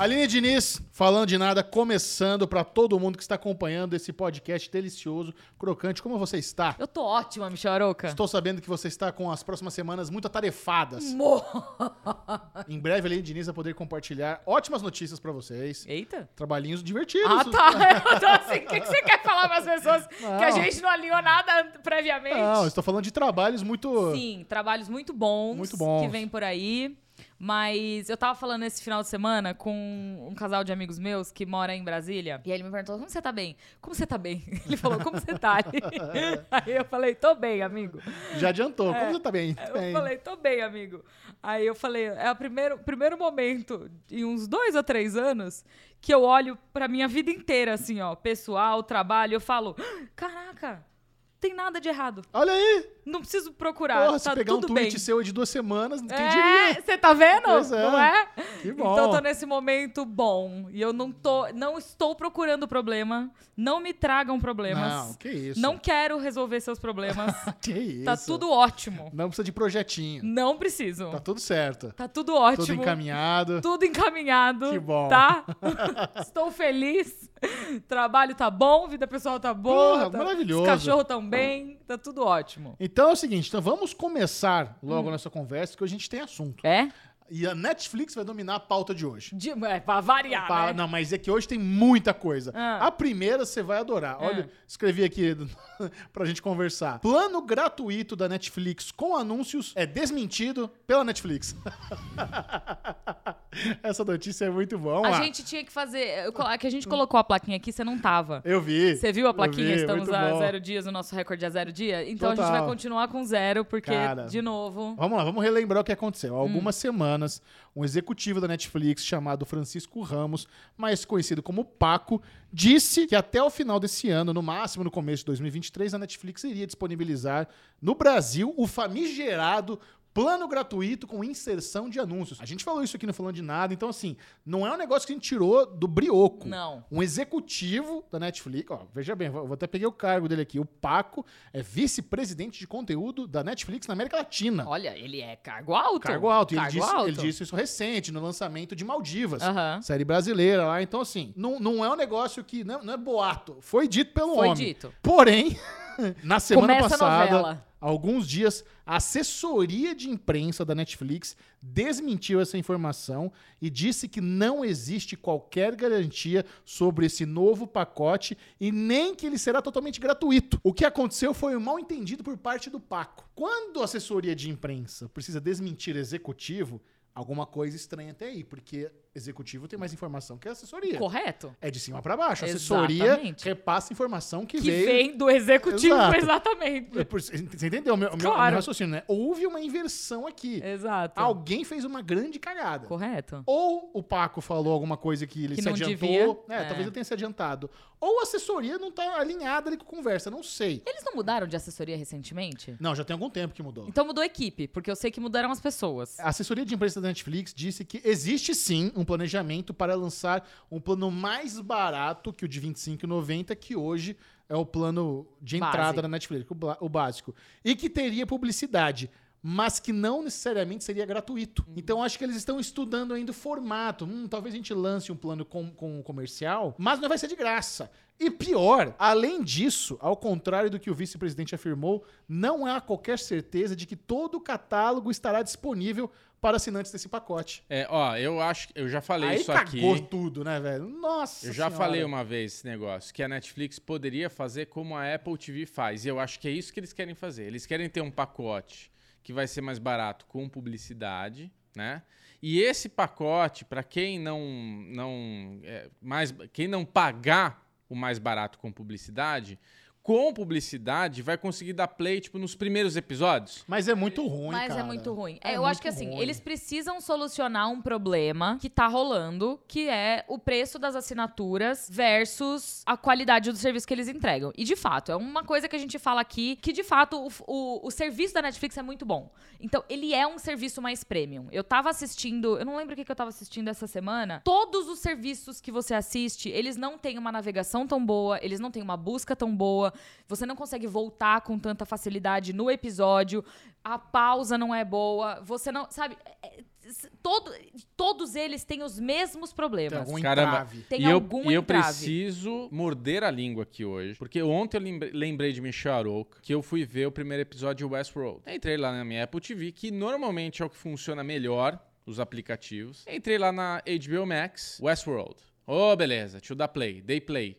Aline Diniz, falando de nada, começando para todo mundo que está acompanhando esse podcast delicioso, crocante. Como você está? Eu tô ótima, Michel Aroca. Estou sabendo que você está com as próximas semanas muito atarefadas. Mo- Em breve, a Aline Diniz vai poder compartilhar ótimas notícias para vocês. Eita. Trabalhinhos divertidos. Ah, tá. Eu tô assim, o que, que você quer falar para as pessoas que a Não. gente não alinhou nada previamente? Não, estou falando de trabalhos muito. Sim, trabalhos muito bons, Muito bons. que vem por aí. Mas eu tava falando esse final de semana com um casal de amigos meus que mora em Brasília. E aí ele me perguntou: como você tá bem? Como você tá bem? Ele falou: como você tá? aí eu falei: tô bem, amigo. Já adiantou. Como você tá bem? Eu Bem. falei, tô bem, amigo. Aí eu falei, é o primeiro, primeiro momento, em uns dois ou três anos, que eu olho pra minha vida inteira, assim, ó, pessoal, trabalho, eu falo, caraca, tem nada de errado. Olha aí! Não preciso procurar, Porra, se tá pegar um tweet bem. seu de duas semanas, quem É, diria? você tá vendo? Pois é. Não é? Que bom. Então eu tô nesse momento bom. E eu não tô, não estou procurando problema. Não me tragam problemas. Não, que isso. Não quero resolver seus problemas. Que isso. tá tudo ótimo. Não precisa de projetinho. Não preciso. Tá tudo certo. Tá tudo ótimo. Tudo encaminhado. Tudo encaminhado. Que bom. Tá? Estou feliz. Trabalho tá bom, vida pessoal tá boa. Porra, tá- maravilhoso. Os cachorros tão bem, tá tudo ótimo. Então é o seguinte, então vamos começar logo Hum. a nossa conversa, que hoje a gente tem assunto. É? E a Netflix vai dominar a pauta de hoje. De, é pra variar, Pa- né? Não, mas é que hoje tem muita coisa. Ah. A primeira você vai adorar. Olha, Ah. escrevi aqui pra gente conversar. Plano gratuito da Netflix com anúncios é desmentido pela Netflix. Essa notícia é muito boa. A gente tinha que fazer. é que a gente colocou a plaquinha aqui, você não tava. Eu vi. Você viu a plaquinha? vi, Estamos muito a bom. zero dias, o nosso recorde é zero dia. Então a Total. gente vai continuar com zero, porque, Cara. de novo. Vamos lá, vamos relembrar o que aconteceu. Há Hum. algumas semanas, um executivo da Netflix chamado Francisco Ramos, mais conhecido como Paco, disse que até o final desse ano, no máximo no começo de 2023, a Netflix iria disponibilizar no Brasil o famigerado plano gratuito com inserção de anúncios. A gente falou isso aqui não falando de nada, então assim, não é um negócio que a gente tirou do brioco. Não. Um executivo da Netflix, ó, veja bem, vou até pegar o cargo dele aqui. O Paco é vice-presidente de conteúdo da Netflix na América Latina. Olha, ele é cargo alto. Cargo alto. E ele, Cargo disse, alto. ele disse isso recente, no lançamento de Maldivas. Aham. Série brasileira lá. Então, assim, não, não é um negócio que. Não, não é boato. Foi dito pelo Foi homem. dito. Porém, na semana Começa passada, alguns dias, a assessoria de imprensa da Netflix desmentiu essa informação e disse que não existe qualquer garantia sobre esse novo pacote e nem que ele será totalmente gratuito. O que aconteceu foi um mal entendido por parte do Paco. Quando a assessoria de imprensa precisa desmentir executivo, alguma coisa estranha até aí, porque executivo tem mais informação que a assessoria. Correto? É de cima pra baixo. A assessoria Exatamente. repassa informação que, Que veio vem do executivo, Exato. exatamente. é Você entendeu o meu, Claro. meu raciocínio, né? Houve uma inversão aqui. Exato. Alguém fez uma grande cagada. Correto. Ou o Paco falou alguma coisa que ele Que se adiantou. devia. É, talvez ele tenha se adiantado. Ou a assessoria não tá alinhada ali com a conversa, não sei. Eles não mudaram de assessoria recentemente? Não, já tem algum tempo que mudou. Então mudou a equipe, porque eu sei que mudaram as pessoas. A assessoria de imprensa da Netflix disse que existe sim um planejamento para lançar um plano mais barato que o de R$ 25,90, que hoje é o plano de entrada Base. da Netflix, o, o básico. E que teria publicidade, mas que não necessariamente seria gratuito. Uhum. Então acho que eles estão estudando ainda o formato. Hum, talvez a gente lance um plano com, com comercial, mas não vai ser de graça. E pior, além disso, ao contrário do que o vice-presidente afirmou, não há qualquer certeza de que todo o catálogo estará disponível para assinantes desse pacote. É, ó, eu acho que eu já falei Aí isso cagou aqui. tudo, né, velho? Nossa Eu já Senhora. falei uma vez esse negócio, que a Netflix poderia fazer como a Apple TV faz. E eu acho que é isso que eles querem fazer. Eles querem ter um pacote que vai ser mais barato com publicidade, né? E esse pacote, para quem não não é, mais quem não pagar o mais barato com publicidade, com publicidade vai conseguir dar play tipo nos primeiros episódios. Mas é muito ruim, Mas cara. é muito ruim. É É, eu acho muito que assim, ruim. eles precisam solucionar um problema que tá rolando, que é o preço das assinaturas versus a qualidade do serviço que eles entregam. E de fato, é uma coisa que a gente fala aqui, que de fato o, o, o serviço da Netflix é muito bom. Então, ele é um serviço mais premium. Eu tava assistindo, eu não lembro o que, que eu tava assistindo essa semana. Todos os serviços que você assiste, eles não têm uma navegação tão boa, eles não têm uma busca tão boa, boa, você não consegue voltar com tanta facilidade no episódio, a pausa não é boa, você não. Sabe? é- é- todo, todos eles têm os mesmos Tem problemas. algum Caramba. Tem e eu, algum e eu entrave. preciso morder a língua aqui hoje. Porque ontem eu lembrei, de Michelle Aroca, que eu fui ver o primeiro episódio de Westworld. Entrei lá na minha Apple TV, que normalmente é o que funciona melhor, os aplicativos. Entrei lá na HBO Max, Westworld. Ô, beleza, deixa eu dar play. Dei play.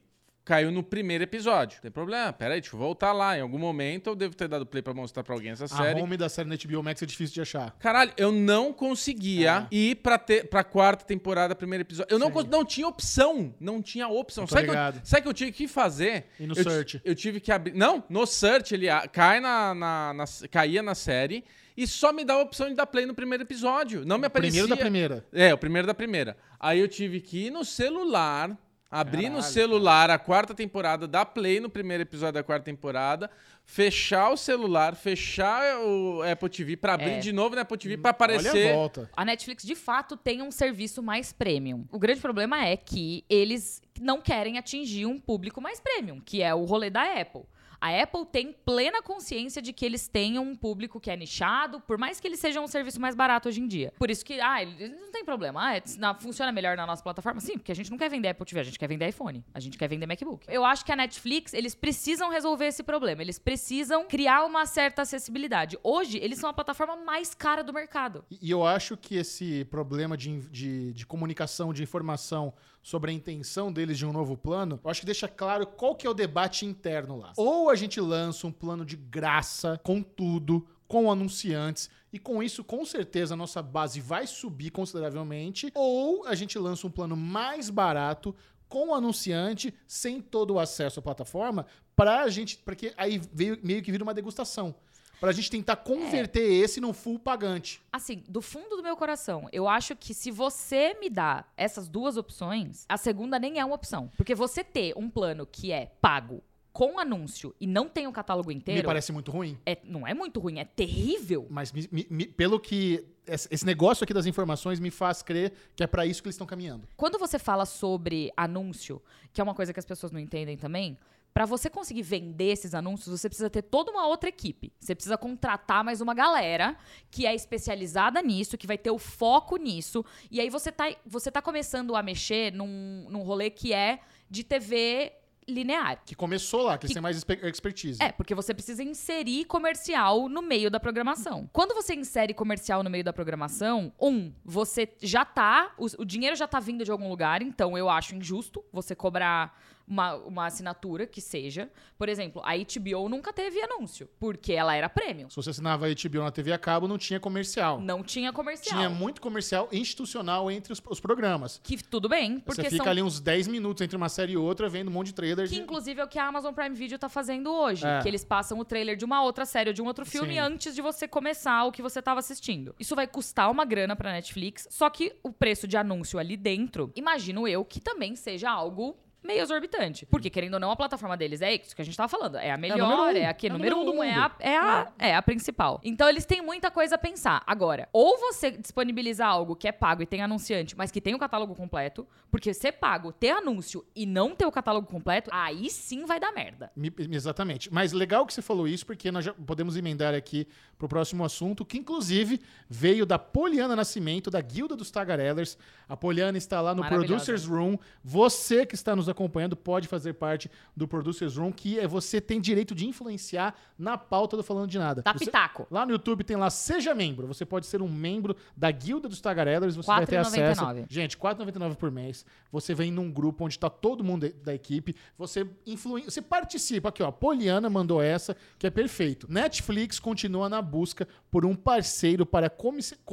Caiu no primeiro episódio. Não tem problema, peraí, deixa eu voltar lá. Em algum momento eu devo ter dado play pra mostrar pra alguém essa A série. home da série HBO Max é difícil de achar. Caralho, eu não conseguia Ah. ir pra, ter, pra quarta temporada, primeiro episódio. Eu não, cons- não tinha opção. Não tinha opção. Sabe o que, eu- sabe que eu tive que fazer? E no eu, search? Eu tive que abrir. Não, no search ele a- cai na, na- na- caía na série e só me dá a opção de dar play no primeiro episódio. Não me aparecia. Primeiro da primeira. É, o primeiro da primeira. Aí eu tive que ir no celular, abrir no Caralho, celular a quarta temporada, dar play no primeiro episódio da quarta temporada, fechar o celular, fechar o Apple TV pra abrir É. de novo no Apple TV pra Olha a aparecer. volta. A Netflix de fato tem um serviço mais premium. O grande problema é que eles não querem atingir um público mais premium, que é o rolê da Apple. A Apple tem plena consciência de que eles tenham um público que é nichado, por mais que eles sejam um serviço mais barato hoje em dia. Por isso que, ah, não tem problema. Ah, é- na- funciona melhor na nossa plataforma? Sim, porque a gente não quer vender Apple TV, a gente quer vender iPhone, a gente quer vender MacBook. Eu acho que a Netflix, eles precisam resolver esse problema. Eles precisam criar uma certa acessibilidade. Hoje, eles são a plataforma mais cara do mercado. E e eu acho que esse problema de, de, de comunicação, de informação sobre a intenção deles de um novo plano, eu acho que deixa claro qual que é o debate interno lá. Ou a gente lança um plano de graça, com tudo, com anunciantes, e com isso, com certeza, a nossa base vai subir consideravelmente, ou a gente lança um plano mais barato, com anunciante, sem todo o acesso à plataforma, pra gente. Porque aí veio, meio que vira uma degustação. Pra gente tentar converter esse num full pagante. Assim, do fundo do meu coração, eu acho que se você me dá essas duas opções, a segunda nem é uma opção. Porque você ter um plano que é pago com anúncio e não tem o catálogo Me inteiro, parece muito ruim. é, não é muito ruim, é terrível. Mas me- me- me- pelo que. Esse esse negócio aqui das informações me faz crer que é pra isso que eles estão caminhando. Quando você fala sobre anúncio, que é uma coisa que as pessoas não entendem também, Pra você conseguir vender esses anúncios, você precisa ter toda uma outra equipe. Você precisa contratar mais uma galera que é especializada nisso, que vai ter o foco nisso. E aí você tá, você tá começando a mexer num, num rolê que é de TV linear. Que começou lá, que, Que- têm mais expe- expertise. É, porque você precisa inserir comercial no meio da programação. Quando você insere comercial no meio da programação, um, você já tá. O, o dinheiro já tá vindo de algum lugar, então eu acho injusto você cobrar uma, uma assinatura que seja. Por exemplo, a HBO nunca teve anúncio, porque ela era premium. Se você assinava a HBO na TV a cabo, não tinha comercial. Não tinha comercial. Tinha muito comercial institucional entre os, os programas. Que tudo bem, porque você fica são ali uns 10 minutos entre uma série e outra, vendo um monte de trailer. Que de- inclusive é o que a Amazon Prime Video tá fazendo hoje. É. Que eles passam o trailer de uma outra série ou de um outro filme Sim. antes de você começar o que você tava assistindo. Isso vai custar uma grana pra Netflix, só que o preço de anúncio ali dentro, imagino eu que também seja algo meio exorbitante. Porque, querendo ou não, a plataforma deles é isso que a gente tava falando. É a melhor, número é, um. a que É número número um é, a, é, a, é a principal. Então, eles têm muita coisa a pensar. Agora, ou você disponibiliza algo que é pago e tem anunciante, mas que tem o catálogo completo, porque ser pago, ter anúncio e não ter o catálogo completo, aí sim vai dar merda. Me- Exatamente. Mas legal que você falou isso, porque nós já podemos emendar aqui pro próximo assunto, que inclusive veio da Poliana Nascimento, da Guilda dos Tagarellers. A Poliana está lá no. Producers Room. Você que está nos acompanhando pode fazer parte do Producers Room, que é você tem direito de influenciar na pauta do Falando de Nada. Dá Você- pitaco. Lá no YouTube tem lá Seja Membro. Você pode ser um membro da Guilda dos Tagarellers. Você vai ter acesso. 4,99. Gente, R$ 4,99 por mês. Você vem num grupo onde está todo mundo da- equipe. Você influi, você participa. Aqui, ó. A Poliana mandou essa, que é perfeito. Netflix continua na busca por um parceiro para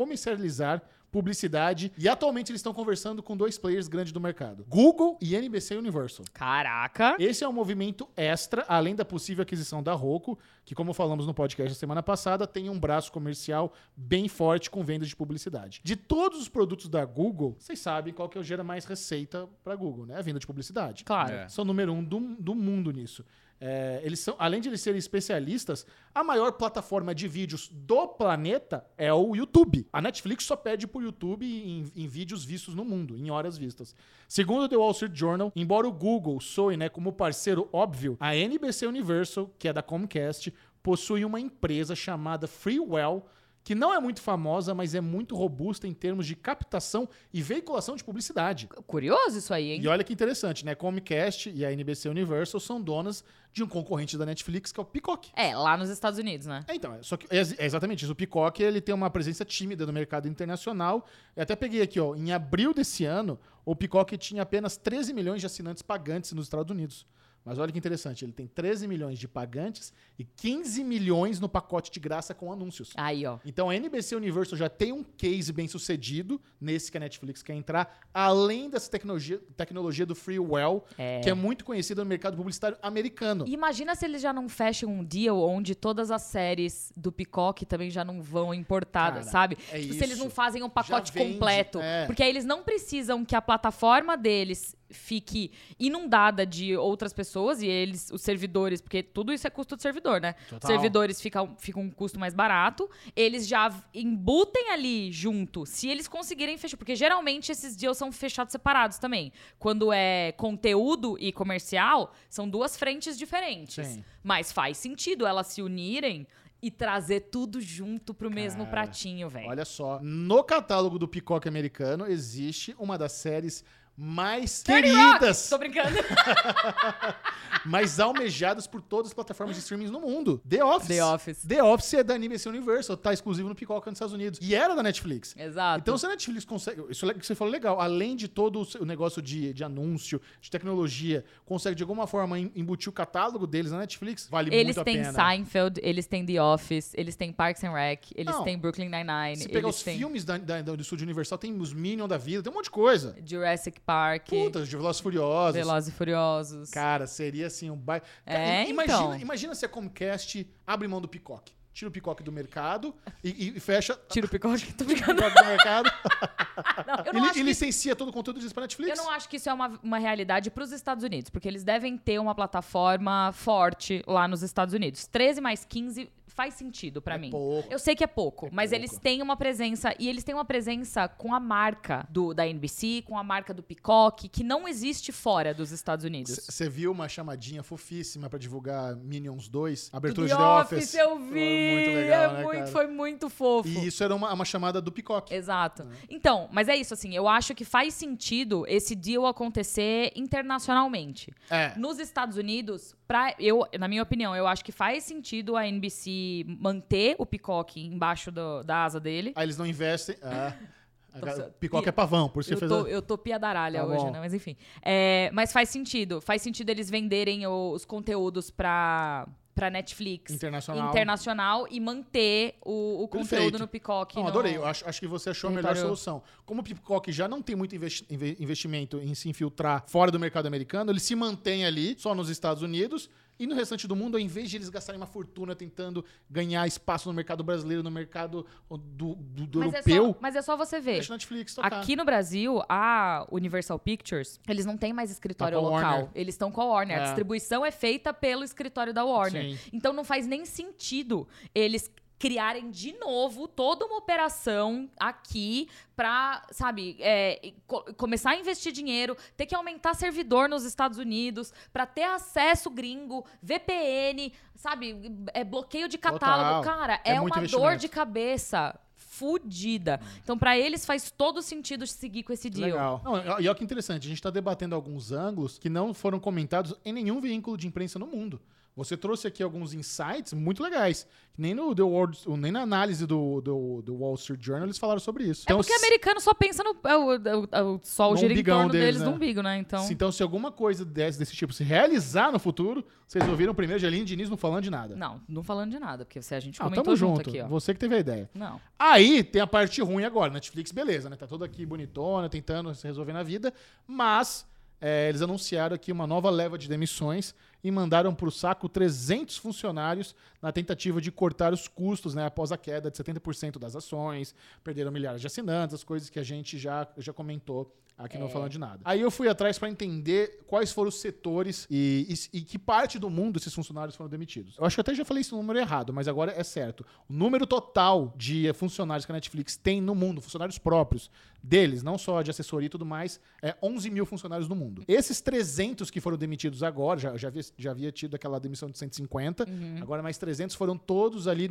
comercializar publicidade. E atualmente eles estão conversando com dois players grandes do mercado: Google e NBC Universal. Caraca. Esse é um movimento extra, além da possível aquisição da Roku, que, como falamos no podcast da semana passada, tem um braço comercial bem forte com vendas de publicidade. De todos os produtos da Google, vocês sabem qual que é o gera mais receita para Google, né? A venda de publicidade. Claro. É. São o número um do, do mundo nisso. É, eles são, além de eles serem especialistas, a maior plataforma de vídeos do planeta é o YouTube. A Netflix só pede por YouTube em, em vídeos vistos no mundo, em horas vistas. Segundo o The Wall Street Journal, embora o Google soe né, como parceiro óbvio, a NBC Universal, que é da Comcast, possui uma empresa chamada Freewell, que não é muito famosa, mas é muito robusta em termos de captação e veiculação de publicidade. Curioso isso aí, hein? E olha que interessante, né? Comcast e a NBC Universal são donas de um concorrente da Netflix, que é o Peacock. É, lá nos Estados Unidos, né? É, então, é, só que é, é exatamente isso. O Peacock ele tem uma presença tímida no mercado internacional. Eu até peguei aqui, ó, em abril desse ano, o Peacock tinha apenas 13 milhões de assinantes pagantes nos Estados Unidos. Mas olha que interessante, ele tem 13 milhões de pagantes e 15 milhões no pacote de graça com anúncios. Aí, ó. Então a NBC Universal já tem um case bem sucedido nesse que a Netflix quer entrar, além dessa tecnologia, tecnologia do Freewell, É. que é muito conhecida no mercado publicitário americano. E Imagina se eles já não fecham um deal onde todas as séries do Peacock também já não vão importadas, Cara, sabe? é tipo, se eles não fazem um pacote completo. é. Porque aí eles não precisam que a plataforma deles fique inundada de outras pessoas e eles, os servidores, porque tudo isso é custo do servidor, né? Total. servidores ficam, ficam um custo mais barato, eles já embutem ali junto, se eles conseguirem fechar, porque geralmente esses deals são fechados separados também. Quando é conteúdo e comercial, são duas frentes diferentes. Sim. Mas faz sentido elas se unirem e trazer tudo junto pro mesmo Cara, pratinho, velho. Olha só, no catálogo do Peacock americano existe uma das séries mais queridas, Tô brincando. mais almejadas por todas as plataformas de streaming no mundo. The Office. The Office. The Office é da NBC Universal, tá exclusivo no Peacock nos Estados Unidos. E era da Netflix. Exato. Então, se a Netflix consegue. Isso é que você falou legal. Além de todo o negócio de, de anúncio, de tecnologia, consegue de alguma forma em- embutir o catálogo deles na Netflix, vale eles muito a têm pena. Seinfeld, eles têm The Office, eles têm Parks and Rec, eles Não. têm Brooklyn Nine-Nine, Se pegar eles os têm filmes da, da- do Estúdio Universal, tem os Minions da vida, tem um monte de coisa. Jurassic Park, Puta, de Velozes e Furiosos. Velozes e Furiosos. Cara, seria assim um baita. É, imagina, então. imagina se a Comcast abre mão do Peacock. Tira o Peacock do mercado e, e- fecha Tira o picote, tô brincando. Peacock do mercado Não, eu e, e licencia todo o conteúdo disso pra Netflix. Eu não acho que isso é uma, uma realidade para os Estados Unidos, porque eles devem ter uma plataforma forte lá nos Estados Unidos. 13 mais 15 faz sentido para É mim. pouco. Eu sei que é pouco, É mas pouco. eles têm uma presença e eles têm uma presença com a marca do, da NBC, com a marca do Peacock, que não existe fora dos Estados Unidos. Você viu uma chamadinha fofíssima pra divulgar Minions 2? Abertura The de The Office. Office, eu vi! Foi muito legal, é né, muito, cara? foi muito fofo. E isso era uma, uma chamada do Peacock. Exato. Então, mas é isso, assim, eu acho que faz sentido esse deal acontecer internacionalmente. É. Nos Estados Unidos, pra, eu, na minha opinião, eu acho que faz sentido a NBC manter o Peacock embaixo do- da asa dele. Aí eles não investem. Ah, Tô ga- só- Peacock pi- é pavão, por isso Eu fez tô, a... eu tô piadaralha Tá hoje, bom. né? Mas enfim. É, mas faz sentido. Faz sentido eles venderem os conteúdos pra, pra Netflix Internacional. internacional e manter o, o Perfeito. conteúdo no Peacock. Não, no- adorei. Eu acho, acho que você achou a melhor solução. Como o Peacock já não tem muito investi- inve- investimento em se infiltrar fora do mercado americano, ele se mantém ali, só nos Estados Unidos. E no restante do mundo, ao invés de eles gastarem uma fortuna tentando ganhar espaço no mercado brasileiro, no mercado do, do- do mas, é europeu, só, mas é só você ver. deixa a Netflix tocar. Aqui no Brasil, a Universal Pictures, eles não têm mais escritório Tá a local. Warner. Eles estão com a Warner. A É. distribuição é feita pelo escritório da Warner. Sim. Então não faz nem sentido eles criarem de novo toda uma operação aqui pra, sabe, é, co- começar a investir dinheiro, ter que aumentar servidor nos Estados Unidos pra ter acesso gringo, VPN, sabe, é bloqueio de catálogo. Total. Cara, É é, uma dor de cabeça fudida. Então, pra eles faz todo sentido seguir com esse deal. Legal. Não, e olha que interessante, a gente está debatendo alguns ângulos que não foram comentados em nenhum veículo de imprensa no mundo. Você trouxe aqui alguns insights muito legais. Nem, no The World, nem na análise do, do, do Wall Street Journal eles falaram sobre isso. É porque se- americano só pensa no. é o, é o- é o sol No gira em umbigão torno deles, deles né? no umbigo, né? Então. se- então, se alguma coisa desse, desse tipo se realizar no futuro, vocês ouviram primeiro de Aline Diniz não falando de nada. Não, não falando de nada, porque se a gente Ah, comentou tamo junto, junto. aqui, ó. Você que teve a ideia. Não. Aí tem a parte ruim agora. Netflix, beleza, né? Tá toda aqui bonitona, tentando se resolver na vida. Mas é, eles anunciaram aqui uma nova leva de demissões. E mandaram para o saco 300 funcionários na tentativa de cortar os custos né, após a queda de 70% das ações, perderam milhares de assinantes, as coisas que a gente já, já comentou aqui não falando de nada. Aí eu fui atrás para entender quais foram os setores e, e, e, que parte do mundo esses funcionários foram demitidos. Eu acho que até já falei esse número errado, mas agora é certo. O número total de funcionários que a Netflix tem no mundo, funcionários próprios deles, não só de assessoria e tudo mais, é 11 mil funcionários no mundo. Esses 300 que foram demitidos agora, já, já, havia, já havia tido aquela demissão de 150, uhum. agora mais 300 foram todos ali,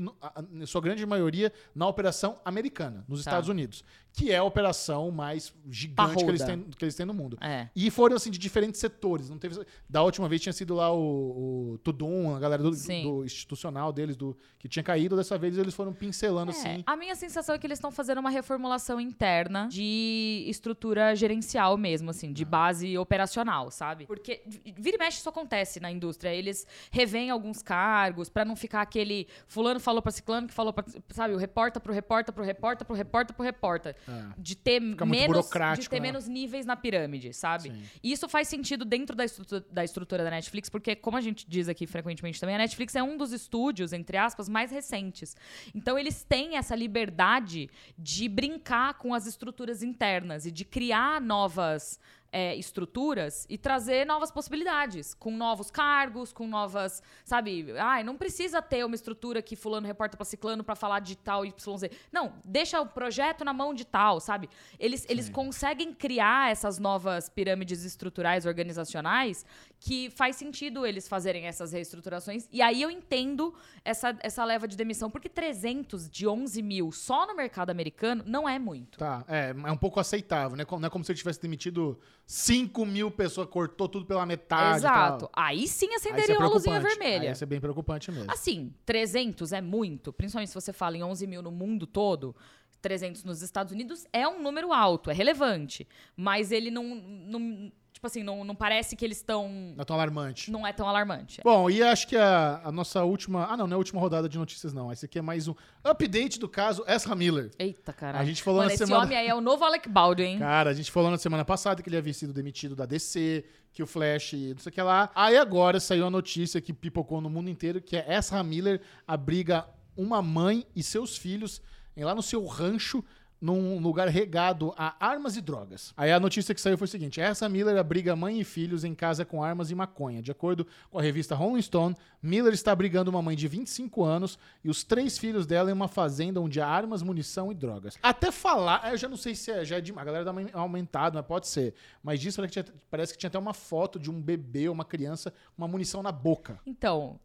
na sua grande maioria, na operação americana, nos tá. Estados Unidos, que é a operação mais gigante que eles, têm, que eles têm no mundo. É. E foram, assim, de diferentes setores. Não teve, da última vez tinha sido lá o, o Tudum, a galera do, do, institucional deles, do que tinha caído. Dessa vez eles foram pincelando, é. assim. A minha sensação é que eles estão fazendo uma reformulação interna de estrutura gerencial mesmo, assim, de ah. base operacional, sabe? Porque vira e mexe isso acontece na indústria. Eles revêm alguns cargos para não ficar aquele fulano falou para ciclano que falou para, sabe, o reporta pro reporta pro reporta pro reporta pro reporta. É. De ter menos de ter né? Níveis na pirâmide, sabe? Sim. E isso faz sentido dentro da estrutura, da estrutura da Netflix, porque como a gente diz aqui frequentemente também, a Netflix é um dos estúdios, entre aspas, mais recentes. Então eles têm essa liberdade de brincar com as estruturas internas e de criar novas é, estruturas e trazer novas possibilidades, com novos cargos, com novas, sabe? Ai, não precisa ter uma estrutura que fulano reporta para ciclano para falar de tal YZ. Não, deixa o projeto na mão de tal, sabe? Eles, eles conseguem criar essas novas pirâmides estruturais organizacionais que faz sentido eles fazerem essas reestruturações. E aí eu entendo essa, essa leva de demissão, porque 300 de 11 mil só no mercado americano não é muito. Tá, é, é um pouco aceitável, né? Não é como se ele tivesse demitido 5 mil pessoas, cortou tudo pela metade. Exato. Aí sim acenderia é uma luzinha vermelha. Aí isso é bem preocupante mesmo. Assim, 300 é muito, principalmente se você fala em 11 mil no mundo todo. 300 nos Estados Unidos é um número alto, é relevante. Mas ele não, não Tipo assim, não, não parece que eles estão. Não é tão alarmante. Não é tão alarmante. É. Bom, e acho que a, a, nossa última. Ah, não, não é a última rodada de notícias, não. Esse aqui é mais um update do caso Ezra Miller. Eita, cara. A gente falou Mano, na esse semana. Esse homem aí é o novo Alec Baldwin. Cara, a gente falou na semana passada que ele havia sido demitido da DC, que o Flash, não sei o que lá. Aí agora saiu a notícia que pipocou no mundo inteiro que é Ezra Miller abriga uma mãe e seus filhos lá no seu rancho num lugar regado a armas e drogas. Aí a notícia que saiu foi o seguinte: essa Miller abriga mãe e filhos em casa com armas e maconha. De acordo com a revista Rolling Stone, Miller está abrigando uma mãe de 25 anos e os três filhos dela em uma fazenda onde há armas, munição e drogas. Até falar, eu já não sei se é, já é demais, a galera dá uma aumentado, mas pode ser. Mas disso parece que, tinha, parece que tinha até uma foto de um bebê ou uma criança com uma munição na boca. Então,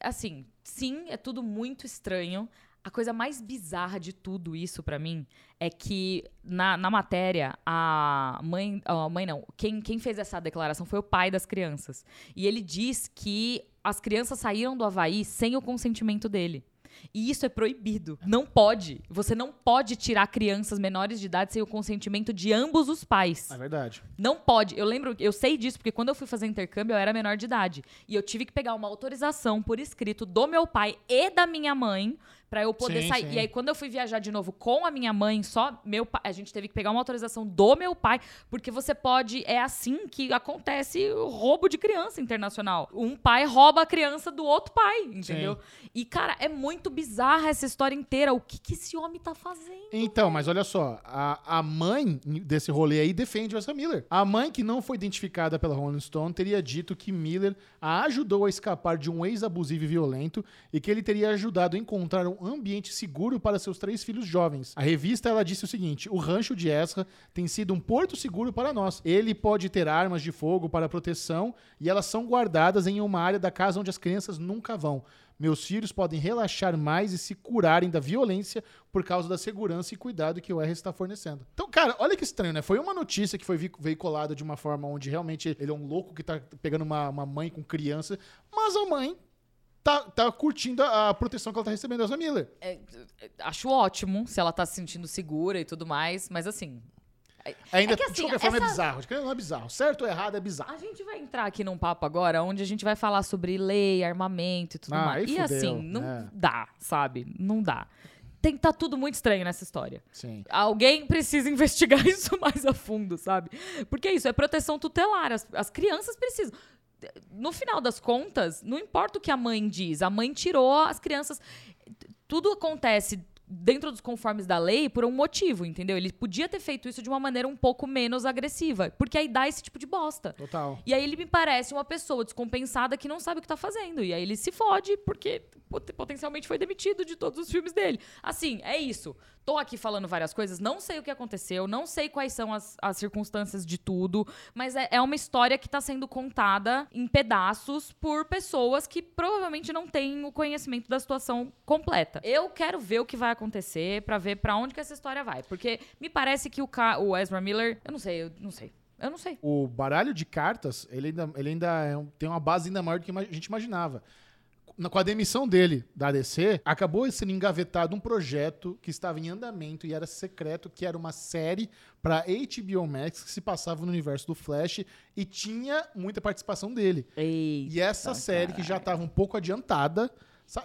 assim, sim, é tudo muito estranho. A coisa mais bizarra de tudo isso para mim é que na, na matéria a mãe, a mãe não, quem, quem fez essa declaração foi o pai das crianças. E ele diz que as crianças saíram do Havaí sem o consentimento dele. E isso é proibido. Não pode. Você não pode tirar crianças menores de idade sem o consentimento de ambos os pais. É verdade. Não pode. Eu lembro, eu sei disso porque quando eu fui fazer intercâmbio eu era menor de idade e eu tive que pegar uma autorização por escrito do meu pai e da minha mãe para eu poder sim, sair. Sim. E aí, quando eu fui viajar de novo com a minha mãe, só meu pai, a gente teve que pegar uma autorização do meu pai, porque você pode. É assim que acontece o roubo de criança internacional. Um pai rouba a criança do outro pai, entendeu? Sim. E, cara, é muito bizarra essa história inteira. O que, que esse homem tá fazendo? Então, mas olha só, a, a mãe desse rolê aí defende essa Miller. A mãe, que não foi identificada pela Rolling Stone, teria dito que Miller a ajudou a escapar de um ex-abusivo e violento e que ele teria ajudado a encontrar um ambiente seguro para seus três filhos jovens. A revista ela disse o seguinte: o rancho de Esra tem sido um porto seguro para nós. Ele pode ter armas de fogo para proteção e elas são guardadas em uma área da casa onde as crianças nunca vão. Meus filhos podem relaxar mais e se curarem da violência por causa da segurança e cuidado que o R está fornecendo. Então, cara, olha que estranho, né? Foi uma notícia que foi veiculada de uma forma onde realmente ele é um louco que tá pegando uma, uma mãe com criança, mas a mãe tá, tá curtindo a, proteção que ela tá recebendo da Miller. É, acho ótimo se ela tá se sentindo segura e tudo mais, mas assim. É, Ainda, é que, assim, de qualquer forma, é essa... é bizarro. De não é bizarro. Certo ou errado é bizarro. A gente vai entrar aqui num papo agora onde a gente vai falar sobre lei, armamento e tudo ah, mais. E fudeu, assim, não é. dá, sabe? Não dá. Tem que tá tudo muito estranho nessa história. Sim. Alguém precisa investigar isso mais a fundo, sabe? Porque é isso, é proteção tutelar. As, as crianças precisam no final das contas, não importa o que a mãe diz, a mãe tirou as crianças. Tudo acontece dentro dos conformes da lei por um motivo, entendeu? Ele podia ter feito isso de uma maneira um pouco menos agressiva, porque aí dá esse tipo de bosta. Total. E aí ele me parece uma pessoa descompensada que não sabe o que tá fazendo. E aí ele se fode porque potencialmente foi demitido de todos os filmes dele. Assim, é isso. Tô aqui falando várias coisas, não sei o que aconteceu, não sei quais são as, as circunstâncias de tudo, mas é, é uma história que tá sendo contada em pedaços por pessoas que provavelmente não têm o conhecimento da situação completa. Eu quero ver o que vai acontecer pra ver pra onde que essa história vai, porque me parece que o, o Ezra Miller, eu não sei, eu não sei. Eu não sei. O baralho de cartas, ele ainda, ele ainda é um- tem uma base ainda maior do que a gente imaginava. Com a demissão dele da DC, acabou sendo engavetado um projeto que estava em andamento e era secreto, que era uma série para HBO Max que se passava no universo do Flash e tinha muita participação dele. Eita, E essa série que já estava um pouco adiantada,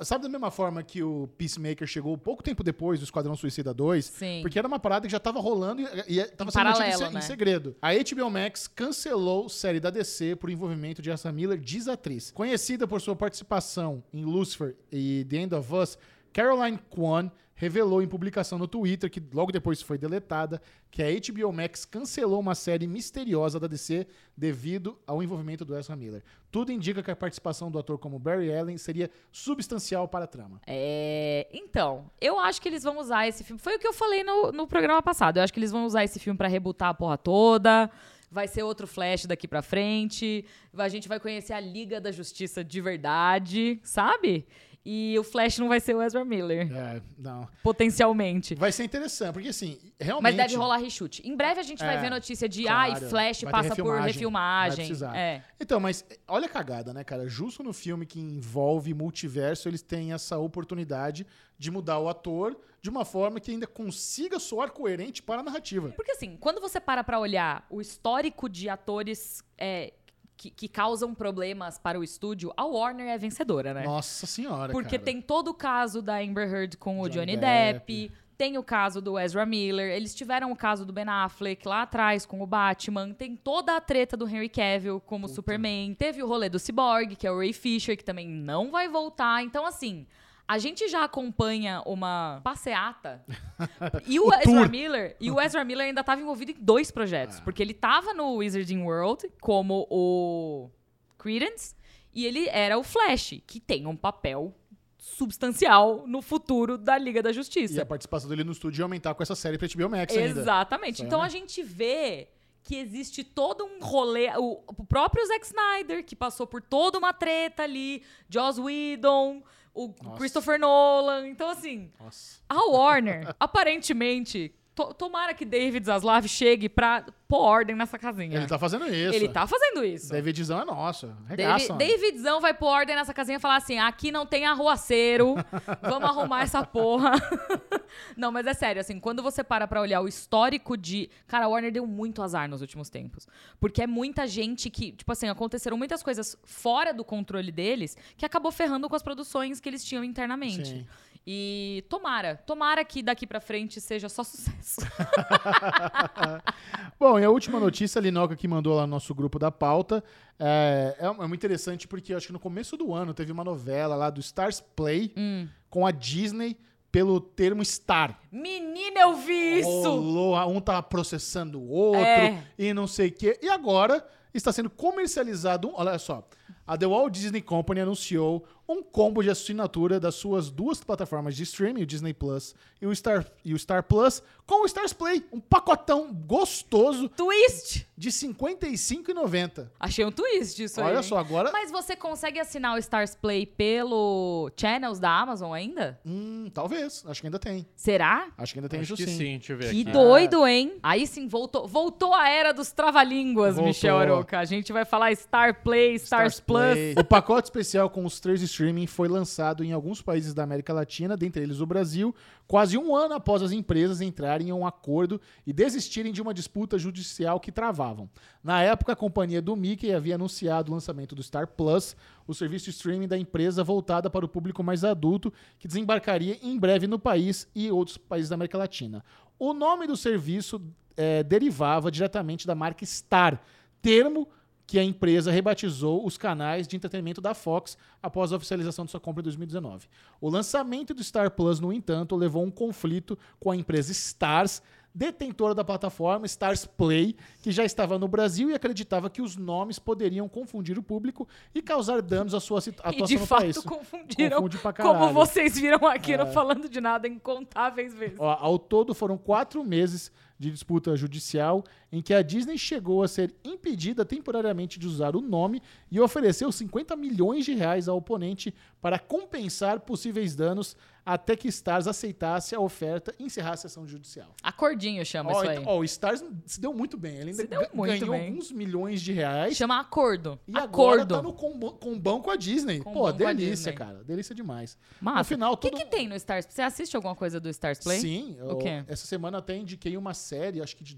sabe da mesma forma que o Peacemaker chegou pouco tempo depois do Esquadrão Suicida 2? Sim. Porque era uma parada que já estava rolando e, e estava Em sendo mantida em, paralelo, em né? segredo. A HBO Max cancelou série da DC por envolvimento de Ezra Miller, diz atriz. Conhecida por sua participação em Lucifer e The End of Us, Caroline Kwan revelou em publicação no Twitter, que logo depois foi deletada, que a HBO Max cancelou uma série misteriosa da DC devido ao envolvimento do Ezra Miller. Tudo indica que a participação do ator como Barry Allen seria substancial para a trama. É, então, eu acho que eles vão usar esse filme. Foi o que eu falei no, no programa passado. Eu acho que eles vão usar esse filme pra rebutar a porra toda. Vai ser outro Flash daqui pra frente. A gente vai conhecer a Liga da Justiça de verdade, sabe? E o Flash não vai ser o Ezra Miller, É, não. potencialmente. Vai ser interessante, porque assim, realmente... Mas deve rolar reshoot. Em breve a gente vai É, ver notícia de claro. ai, Flash Vai passa por refilmagem. Vai refilmagem. É. Então, mas olha a cagada, né, cara? Justo no filme que envolve multiverso, eles têm essa oportunidade de mudar o ator de uma forma que ainda consiga soar coerente para a narrativa. Porque assim, quando você para pra olhar o histórico de atores é, que, que causam problemas para o estúdio, a Warner é vencedora, né? Nossa senhora, Porque cara. tem todo o caso da Amber Heard com o Johnny Johnny Depp. Depp. Tem o caso do Ezra Miller, eles tiveram o caso do Ben Affleck lá atrás com o Batman, tem toda a treta do Henry Cavill como Superman, teve o rolê do Cyborg, que é o Ray Fisher, que também não vai voltar. Então, assim, a gente já acompanha uma passeata. E o, O Ezra tour. Miller, e o Ezra Miller ainda estava envolvido em dois projetos, porque ele estava no Wizarding World como o Credence e ele era o Flash, que tem um papel substancial no futuro da Liga da E Justiça. a participação dele no estúdio ia aumentar com essa série pra HBO Max ainda. Exatamente. Aí, Então né? a gente vê que existe todo um rolê. O, o próprio Zack Snyder, que passou por toda uma treta ali, Joss Whedon, o Nossa. Christopher Nolan. Então, assim, Nossa. a Warner, aparentemente, to- tomara que David Zaslav chegue pra pôr ordem nessa casinha. Ele tá fazendo isso. Ele tá fazendo isso. Davidzão é nosso. Davi- Regaça, mano. Davidzão vai pôr ordem nessa casinha e falar assim: aqui não tem arruaceiro, vamos arrumar essa porra. não, mas é sério, assim, quando você para pra olhar o histórico de. Cara, a Warner deu muito azar nos últimos tempos. Porque é muita gente que, tipo assim, aconteceram muitas coisas fora do controle deles que acabou ferrando com as produções que eles tinham internamente. Sim. E tomara, tomara que daqui pra frente seja só sucesso. Bom, e a última notícia, a Linoca que mandou lá no nosso grupo da pauta, é, é, é muito interessante porque acho que no começo do ano teve uma novela lá do Stars Play Hum. com a Disney pelo termo Star. Menina, eu vi isso! Rolou, um tá processando o outro É. e não sei o quê. E agora está sendo comercializado, um, olha só, a The Walt Disney Company anunciou um combo de assinatura das suas duas plataformas de streaming, o Disney Plus e o Star, e o Star Plus, com o Stars Play, um pacotão gostoso Twist! de R$ 55,90. Achei um twist isso aí. Olha só, agora. Mas você consegue assinar o Stars Play pelo Channels da Amazon ainda? Hum, talvez. Acho que ainda tem. Será? Acho que ainda tem Acho isso que sim. sim, deixa eu ver Que aqui. doido, hein? Aí sim, voltou, voltou a era dos trava-línguas. Michel Aroca. A gente vai falar Star Play, Stars, Stars Plus. Play. O pacote especial com os três streaming foi lançado em alguns países da América Latina, dentre eles o Brasil, quase um ano após as empresas entrarem em um acordo e desistirem de uma disputa judicial que travavam. Na época, a companhia do Mickey havia anunciado o lançamento do Star Plus, o serviço streaming da empresa voltada para o público mais adulto, que desembarcaria em breve no país e outros países da América Latina. O nome do serviço eh, derivava diretamente da marca Star, termo que a empresa rebatizou os canais de entretenimento da Fox após a oficialização de sua compra em 2019. O lançamento do Star Plus, no entanto, levou a um conflito com a empresa Stars, detentora da plataforma Stars Play, que já estava no Brasil e acreditava que os nomes poderiam confundir o público e causar danos à sua situ- E atuação de fato país. confundiram, Confunde pra como caralho. vocês viram aqui É. no Falando de Nada incontáveis vezes. Ó, ao todo foram quatro meses de disputa judicial em que a Disney chegou a ser impedida temporariamente de usar o nome e ofereceu 50 milhões de reais ao oponente para compensar possíveis danos até que Stars aceitasse a oferta e encerrasse a ação judicial. Acordinho chama Ó, isso aí. então, ó, o Stars se deu muito bem. Ele ainda Se deu muito ganhou bem. alguns milhões de reais. Chama acordo. E agora acordo. tá no combo- combão com a Disney. Combão Pô, com delícia, cara. Delícia demais. Massa. No final, O que, que tem no Stars? Você assiste alguma coisa do Stars Play? Sim. O eu- quê? Essa semana até indiquei uma série, acho que de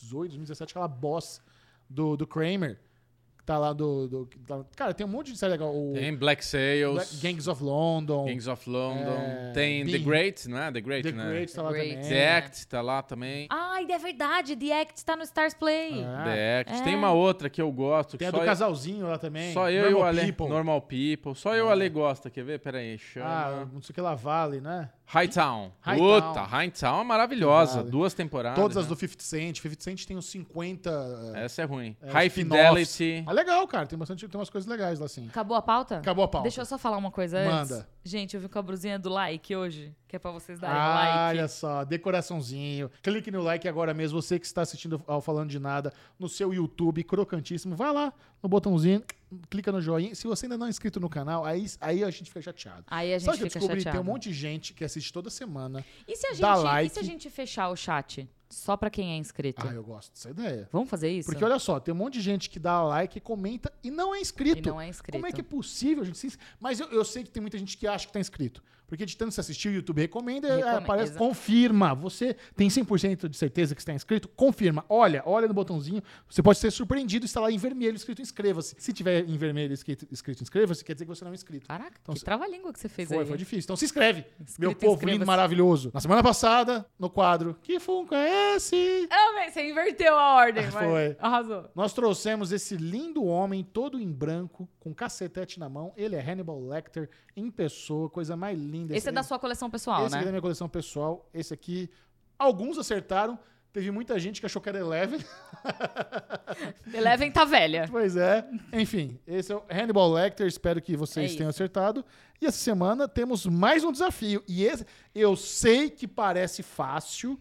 2018, 2017, aquela Boss do, do Kramer. Que tá lá do, do- tá- Cara, tem um monte de série legal. O Tem Black Sails, Black- Gangs of London. Gangs of London, É, tem The Bean. Great, não é? The Great, The né? Great tá lá Great. também. The Act tá lá também. Ai, é verdade. The Act tá no Stars Play. Ah, The Act. é. Tem uma outra que eu gosto. Que Tem a só do eu, casalzinho lá também. Só eu Normal e o Ale. People. Normal People. Só eu e o Ale gosta. Quer ver? Pera aí. Chama. Ah, não sei o que lá, Vale, né? Hightown. Hightown. Puta, Hightown é maravilhosa. Vale. Duas temporadas. Todas as né? do 50 Cent. 50 Cent tem uns 50... Essa é ruim. é, High. Fidelity. Ah, legal, cara. Tem bastante... Tem umas coisas legais lá, assim. Acabou a pauta? Acabou a pauta. Deixa eu só falar uma coisa antes. Manda. Gente, eu vi com a brusinha do like hoje, que é pra vocês darem Ah, like. olha só, decoraçãozinho. Clique no like agora mesmo, você que está assistindo ao Falando de Nada no seu YouTube, crocantíssimo. Vai lá no botãozinho, clica no joinha. Se você ainda não é inscrito no canal, aí, aí a gente fica chateado. Aí a gente o que eu descobri? chateado. Tem um monte de gente que assiste toda semana. E se a gente, Dá e like. se a gente fechar o chat só pra quem é inscrito? Ah, eu gosto dessa ideia. Vamos fazer isso? Porque olha só, tem um monte de gente que dá like, comenta e não é E inscrito. não é inscrito. Como é que é possível gente Mas eu, eu sei que tem muita gente que acha que tá inscrito. Porque de tanto se assistir, o YouTube recomenda, Recome- aparece, exa- confirma. Você tem 100% de certeza que está inscrito? Confirma. Olha, olha no botãozinho. Você pode ser surpreendido, está lá em vermelho escrito inscreva-se. Se tiver em vermelho escrito, escrito inscreva-se, quer dizer que você não é inscrito. Caraca, Então, que trava-língua que você fez Foi, aí. foi difícil. Então se inscreve, Inscrito, meu povo lindo, maravilhoso. Na semana passada, no quadro Que Funko é esse? Ah, velho, você inverteu a ordem, mas Foi. arrasou. Nós trouxemos esse lindo homem, todo em branco, com cacetete na mão. Ele é Hannibal Lecter em pessoa, coisa mais linda. Esse é da sua coleção pessoal, Esse aqui é né? da minha coleção pessoal. Esse aqui, alguns acertaram. Teve muita gente que achou que era Eleven. Eleven tá velha. pois é. Enfim, esse é o Hannibal Lecter. Espero que vocês É tenham acertado. E essa semana temos mais um desafio. E esse, eu sei que parece fácil,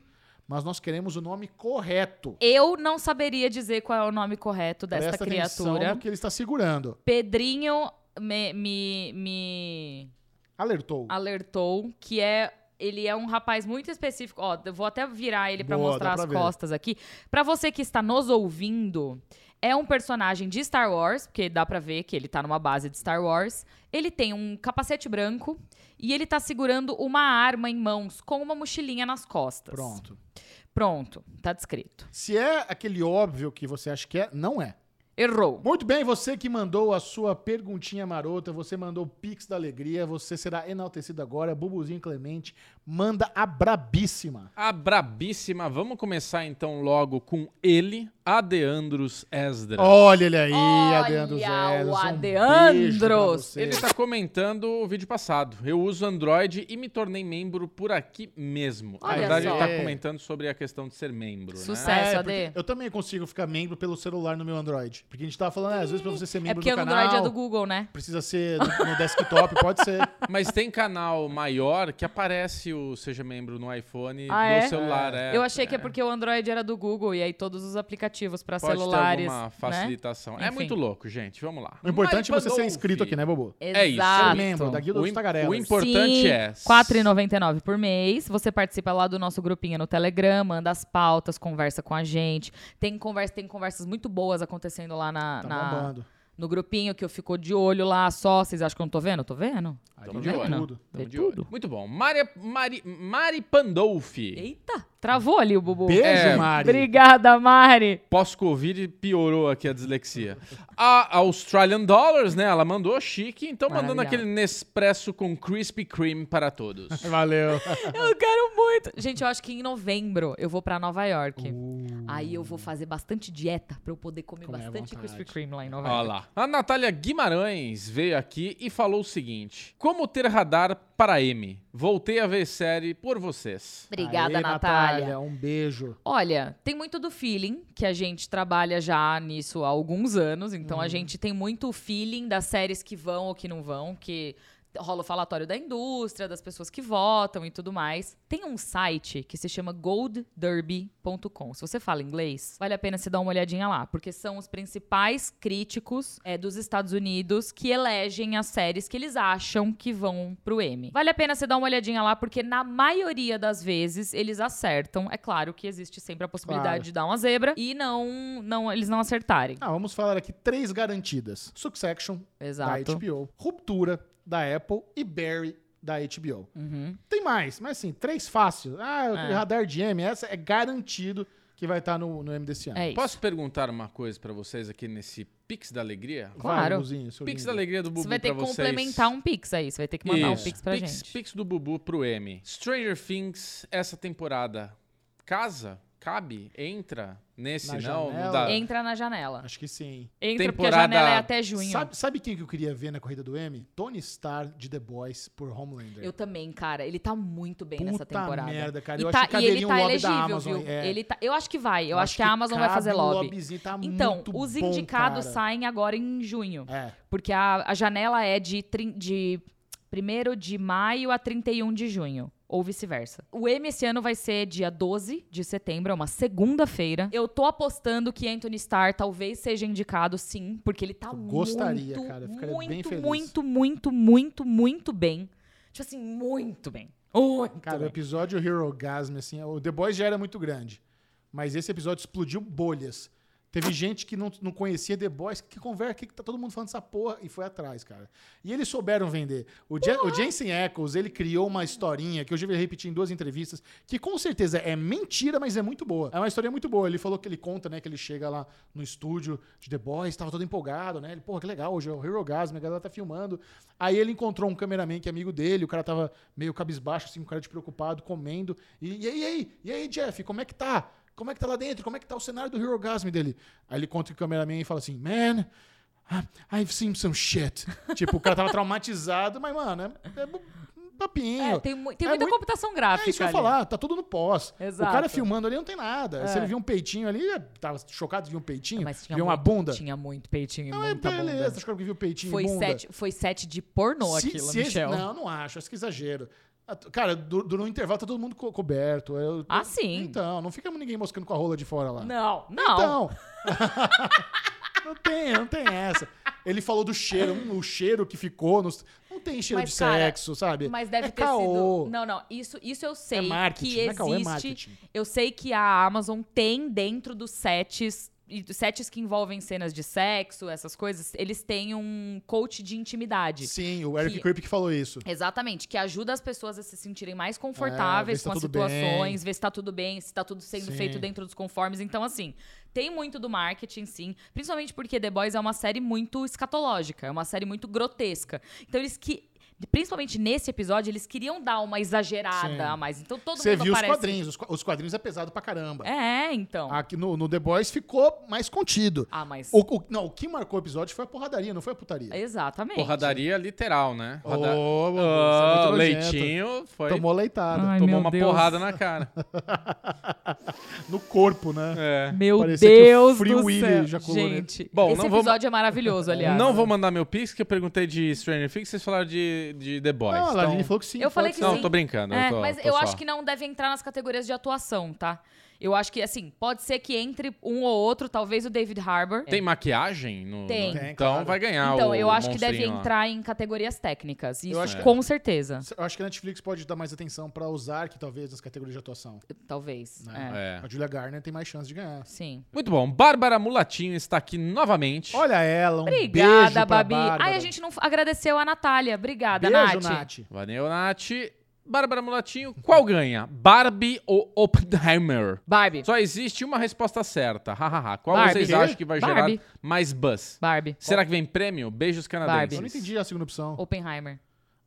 mas nós queremos o nome correto. Eu não saberia dizer qual é o nome correto desta Presta atenção criatura. no que ele está segurando. Pedrinho me, me, me Alertou. alertou que é ele é um rapaz muito específico. Ó, eu vou até virar ele pra Boa, mostrar dá as pra ver. costas aqui. Pra você que está nos ouvindo, é um personagem de Star Wars, porque dá pra ver que ele tá numa base de Star Wars. Ele tem um capacete branco e ele tá segurando uma arma em mãos com uma mochilinha nas costas. Pronto. Pronto, tá descrito. Se é aquele óbvio que você acha que é, não é. Errou. Muito bem, você que mandou a sua perguntinha marota, você mandou o Pix da Alegria, você será enaltecido agora. Bubuzinho Clemente, manda a brabíssima. A brabíssima. Vamos começar então logo com ele, Adeandros Esdras. Olha ele aí, Olha Adeandros o Elas. Um Adeandros. beijo pra você. Ele está comentando o vídeo passado. Eu uso Android e me tornei membro por aqui mesmo. Na Olha verdade, só. ele está comentando sobre a questão de ser membro. Sucesso. Né? Sucesso, É, Ade. eu também consigo ficar membro pelo celular no meu Android. Porque a gente tava falando, é, às vezes pra você ser membro É porque do o canal, Android é do Google, né? precisa ser no, no desktop, pode ser. Mas tem canal maior que aparece o Seja Membro no iPhone Ah, do é? celular. É, Eu achei que é porque o Android era do Google e aí todos os aplicativos pra Pode celulares. ter alguma facilitação. É Enfim. muito louco, gente. Vamos lá. O importante é você ser inscrito aqui, né, Bobo? Né? É isso, Exato. Ser membro da Guilda O, dos Tagarelas. o importante Sim, é. R$ 4,99 por mês. Você participa lá do nosso grupinho no Telegram, manda as pautas, conversa com a gente. Tem, conversa, tem conversas muito boas acontecendo lá na, Tá na- bombando. no grupinho que eu fico de olho lá só. Vocês acham que eu não tô vendo? Eu tô vendo? Tamo de olho. tudo. Tamo de tudo. olho. Muito bom. Mari, Mari, Mari Pandolfi. Eita! Travou ali o Bubu. Beijo, É. Mari. Obrigada, Mari. Pós-Covid piorou aqui a dislexia. A Australian Dollars, né? Ela mandou chique, então mandando aquele Nespresso com Krispy Kreme para todos. Valeu. Eu quero muito. Gente, eu acho que em novembro eu vou pra Nova York. Uh. Aí eu vou fazer bastante dieta pra eu poder comer à bastante vontade. Krispy Kreme lá em Nova Olha York. lá. A Natália Guimarães veio aqui e falou o seguinte: Como ter radar para M? Voltei a ver série por vocês. Obrigada, Aê, Natália. Um beijo. Olha, tem muito do feeling, que a gente trabalha já nisso há alguns anos. Então Uhum. a gente tem muito feeling das séries que vão ou que não vão, que rola o falatório da indústria, das pessoas que votam e tudo mais. Tem um site que se chama goldderby.com. Se você fala inglês, vale a pena você dar uma olhadinha lá, porque são os principais críticos é, dos Estados Unidos que elegem as séries que eles acham que vão pro M. Vale a pena você dar uma olhadinha lá, porque na maioria das vezes eles acertam. É claro que existe sempre a possibilidade Claro. de dar uma zebra e não, não eles não acertarem. Ah, vamos falar aqui três garantidas. Succession, Exato. da HBO. Ruptura, da Apple. E Barry, da HBO. Uhum. Tem mais, mas assim, três fácil. Ah, o É. radar de M, essa é garantido que vai estar no, no M desse ano. É. Posso perguntar uma coisa pra vocês aqui nesse Pix da Alegria? Vai, Claro. Luzinho, seu Pix lindo. da Alegria do Bubu Você vai ter que vocês. complementar um Pix aí. Você vai ter que mandar Isso. um Pix pra Pix, gente. Pix do Bubu pro M. Stranger Things, essa temporada, casa? Cabe? Entra? Nesse Na não? Não dá. Entra na janela. Acho que sim. Entra porque a Temporada- janela é até junho. Sabe, sabe quem que eu queria ver na corrida do M? Tony Starr de The Boys por Homelander. Eu também, cara. Ele tá muito bem nessa Puta temporada. merda, cara. E, Eu tá- acho que ele caberia um tá lobby da elegível, Amazon, viu? é. Ele tá, eu acho que vai. Eu, acho, que a Amazon vai fazer lobby. tá Então, muito os bom, indicados cara. saem agora em junho. É. Porque a, a janela é de, de 1 de maio a 31 de junho. Ou vice-versa. O M esse ano vai ser dia 12 de setembro, é uma segunda-feira. Eu tô apostando que Anthony Starr talvez seja indicado, sim, porque ele tá Eu gostaria, muito, cara, ficaria muito, bem feliz. muito, muito, muito, muito bem. Tipo assim, muito bem. Muito Cara, o bem. episódio Hero Gasm, assim, o The Boys já era muito grande. Mas esse episódio explodiu bolhas. Teve gente que não, não conhecia The Boys, que conversa, que tá todo mundo falando dessa porra, e foi atrás, cara. E eles souberam vender. O, Je o Jensen Ackles, ele criou uma historinha, que eu já vi repetir em duas entrevistas, que com certeza é mentira, mas é muito boa. É uma história muito boa. Ele falou que ele conta, né, que ele chega lá no estúdio de The Boys, tava todo empolgado, né? Ele, porra, que legal, hoje é o Hero Gasm, a galera tá filmando. Aí ele encontrou um cameraman que é amigo dele, o cara tava meio cabisbaixo, assim, um cara de preocupado, comendo. E, e aí, e aí, e aí, Jeff, como é que tá? Como é que tá lá dentro? Como é que tá o cenário do Hero Gasm dele? Aí ele conta com o cameraman e fala assim, man, I've seen some shit. tipo, o cara tava traumatizado, mas, mano, é, é um papinho. É, tem, mu- tem É muita muito- computação gráfica. É isso que eu ia falar, tá tudo no pós. Exato. O cara filmando ali não tem nada. É. Se ele viu um peitinho ali, é, tava chocado de ver um peitinho, Mas tinha viu uma muito- bunda. Tinha muito peitinho e Não, é muita beleza, bunda. acho que viu peitinho Foi e bunda. set, foi set de pornô Se- aquilo, se esse- Michel. Não, não acho, acho que exagero. Ah, Cara, du- durante o intervalo tá todo mundo co- coberto. Eu- Ah, sim. Então, não fica ninguém moscando com a rola de fora lá. Não, não. Então. não tem, não tem essa. Ele falou do cheiro, hum, o cheiro que ficou. nos- Não tem cheiro Mas, de cara, sexo, sabe? Mas deve é ter caô. sido. Não, não. Isso, isso eu sei É marketing, que não é caô, é existe. marketing. eu sei que a Amazon tem dentro dos sets. E sets que envolvem cenas de sexo, essas coisas, eles têm um coach de intimidade. Sim, o Eric que- Kripke falou isso. Exatamente, que ajuda as pessoas a se sentirem mais É, confortáveis se tá com as situações, ver se tá tudo bem, se tá tudo sendo Sim. feito dentro dos conformes. Então, assim, tem muito do marketing, sim. Principalmente porque The Boys é uma série muito escatológica, é uma série muito grotesca. Então, eles que. Principalmente nesse episódio, eles queriam dar uma exagerada Sim. a mais. Então todo Você mundo viu aparece. os quadrinhos. Os, qua- os quadrinhos é pesado pra caramba. É, então. Aqui no, no The Boys ficou mais contido. Ah, mas. O, o- não, o que marcou o episódio foi a porradaria, não foi a putaria. Exatamente. Porradaria literal, né? É muito nojento. leitinho foi. Tomou leitada. Ai, tomou uma Deus. porrada na cara. No corpo, né? É. Meu Parecia que o Deus Free do Willy céu. nele. Gente, Bom, esse não vou- episódio é maravilhoso, aliás. Não vou mandar meu pix, que eu perguntei de Stranger Things, vocês falaram de, de The Boys. Não, a então... falou que sim. Eu falei pode que ser. Não, sim. tô brincando. É, eu tô, mas tô eu só. acho que não deve entrar nas categorias de atuação, tá? Eu acho que, assim, pode ser que entre um ou outro, talvez o David Harbour. Tem maquiagem? No... Tem. Tem, Então claro. vai ganhar Então, o eu acho que deve monstrinho lá. entrar em categorias técnicas. Isso, acho que- com certeza. Eu acho que a Netflix pode dar mais atenção pra usar que talvez nas categorias de atuação. Talvez. Né? É. É. A Julia Garner tem mais chance de ganhar. Sim. Muito bom. Bárbara Mulatinho está aqui novamente. Olha ela, um beijo Obrigada, pra Babi. Bárbara. Ai, a gente não agradeceu a Natália. Obrigada, Beijo, Nath. Nath. Valeu, Nath. Bárbara Mulatinho, qual ganha? Barbie ou Oppenheimer? Barbie. Só existe uma resposta certa. Hahaha. Qual Barbie. vocês acham que vai gerar Barbie. mais buzz? Barbie. Será que vem prêmio? Beijos canadenses. Barbie. Eu não entendi a segunda opção. Oppenheimer.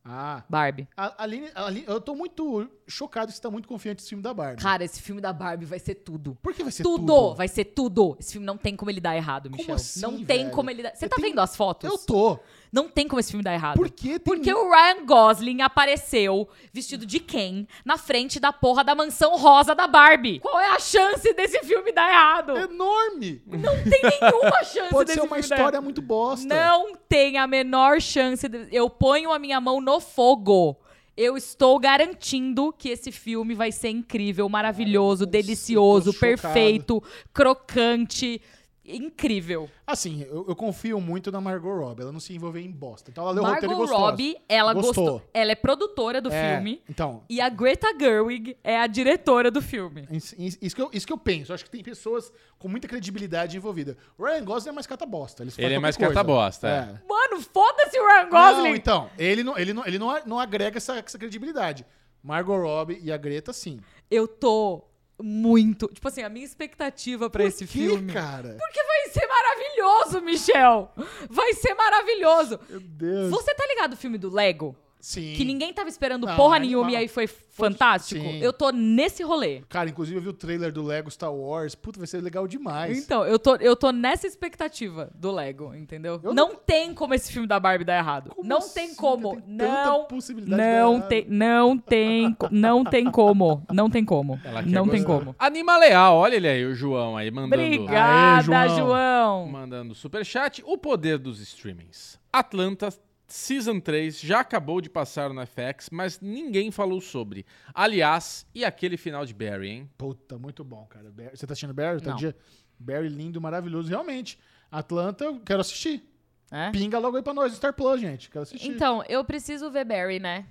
Ah. Barbie. A Aline, a Aline- eu tô muito chocado que você tá muito confiante nesse filme da Barbie. Cara, esse filme da Barbie vai ser tudo. Por que vai ser tudo, tudo? vai ser tudo. Esse filme não tem como ele dar errado, Como Michel. assim, não tem velho? como ele dar. Você Eu tá tenho- vendo as fotos? Eu tô. Não tem como esse filme dar errado. Por que tem... Porque o Ryan Gosling apareceu vestido de Ken na frente da porra da mansão rosa da Barbie. Qual é a chance desse filme dar errado? É enorme. Não tem nenhuma chance Pode ser uma dar história errado. muito bosta. Não tem a menor chance. de- Eu ponho a minha mão no fogo. Eu estou garantindo que esse filme vai ser incrível, maravilhoso, Ai, delicioso, chocado. perfeito, crocante. Incrível. Assim, eu, eu confio muito na Margot Robbie. Ela não se envolveu em bosta. Então ela leu o roteiro e Margot. Robbie, ela Gostou. gostou. Ela é produtora do É, filme. Então, E a Greta Gerwig é a diretora do filme. Isso, isso que eu, isso que eu penso. Eu acho que tem pessoas com muita credibilidade envolvida. O Ryan Gosling é mais cata-bosta. Ele, faz Ele é mais coisa. cata-bosta, é. Mano, foda-se o Ryan Gosling! Não, então, ele não, ele não, ele não, não agrega essa, essa credibilidade. Margot Robbie e a Greta, sim. Eu tô muito. Tipo assim, a minha expectativa pra Por esse que, filme. cara? Porque vai ser maravilhoso, Michel! Vai ser maravilhoso! Meu Deus. Você tá ligado o filme do Lego? Sim. Que ninguém tava esperando Não, porra é nenhuma animal. e aí foi fantástico? Sim. Eu tô nesse rolê. Cara, inclusive eu vi o trailer do Lego Star Wars. Puta, vai ser legal demais. Então, eu tô, eu tô nessa expectativa do Lego, entendeu? Eu não, tem como esse filme da Barbie dar errado. Como não assim, tem como. Tem não. possibilidade Não tem, não tem, não tem como. Não tem como. Ela quer Não tem gostar. como. Anima Leal, olha ele aí, o João aí, mandando, Obrigada, Aê, João. João. mandando superchat. O poder dos streamings. Atlanta Season 3 já acabou de passar no FX, mas ninguém falou sobre. Aliás, e aquele final de Barry, hein? Puta, muito bom, cara. Barry- Você tá assistindo Barry? Tá Não. dia? Barry lindo, maravilhoso. Realmente. Atlanta, eu quero assistir. É? Pinga logo aí pra nós, Star Plus, gente. Quero assistir. Então, eu preciso ver Barry, né?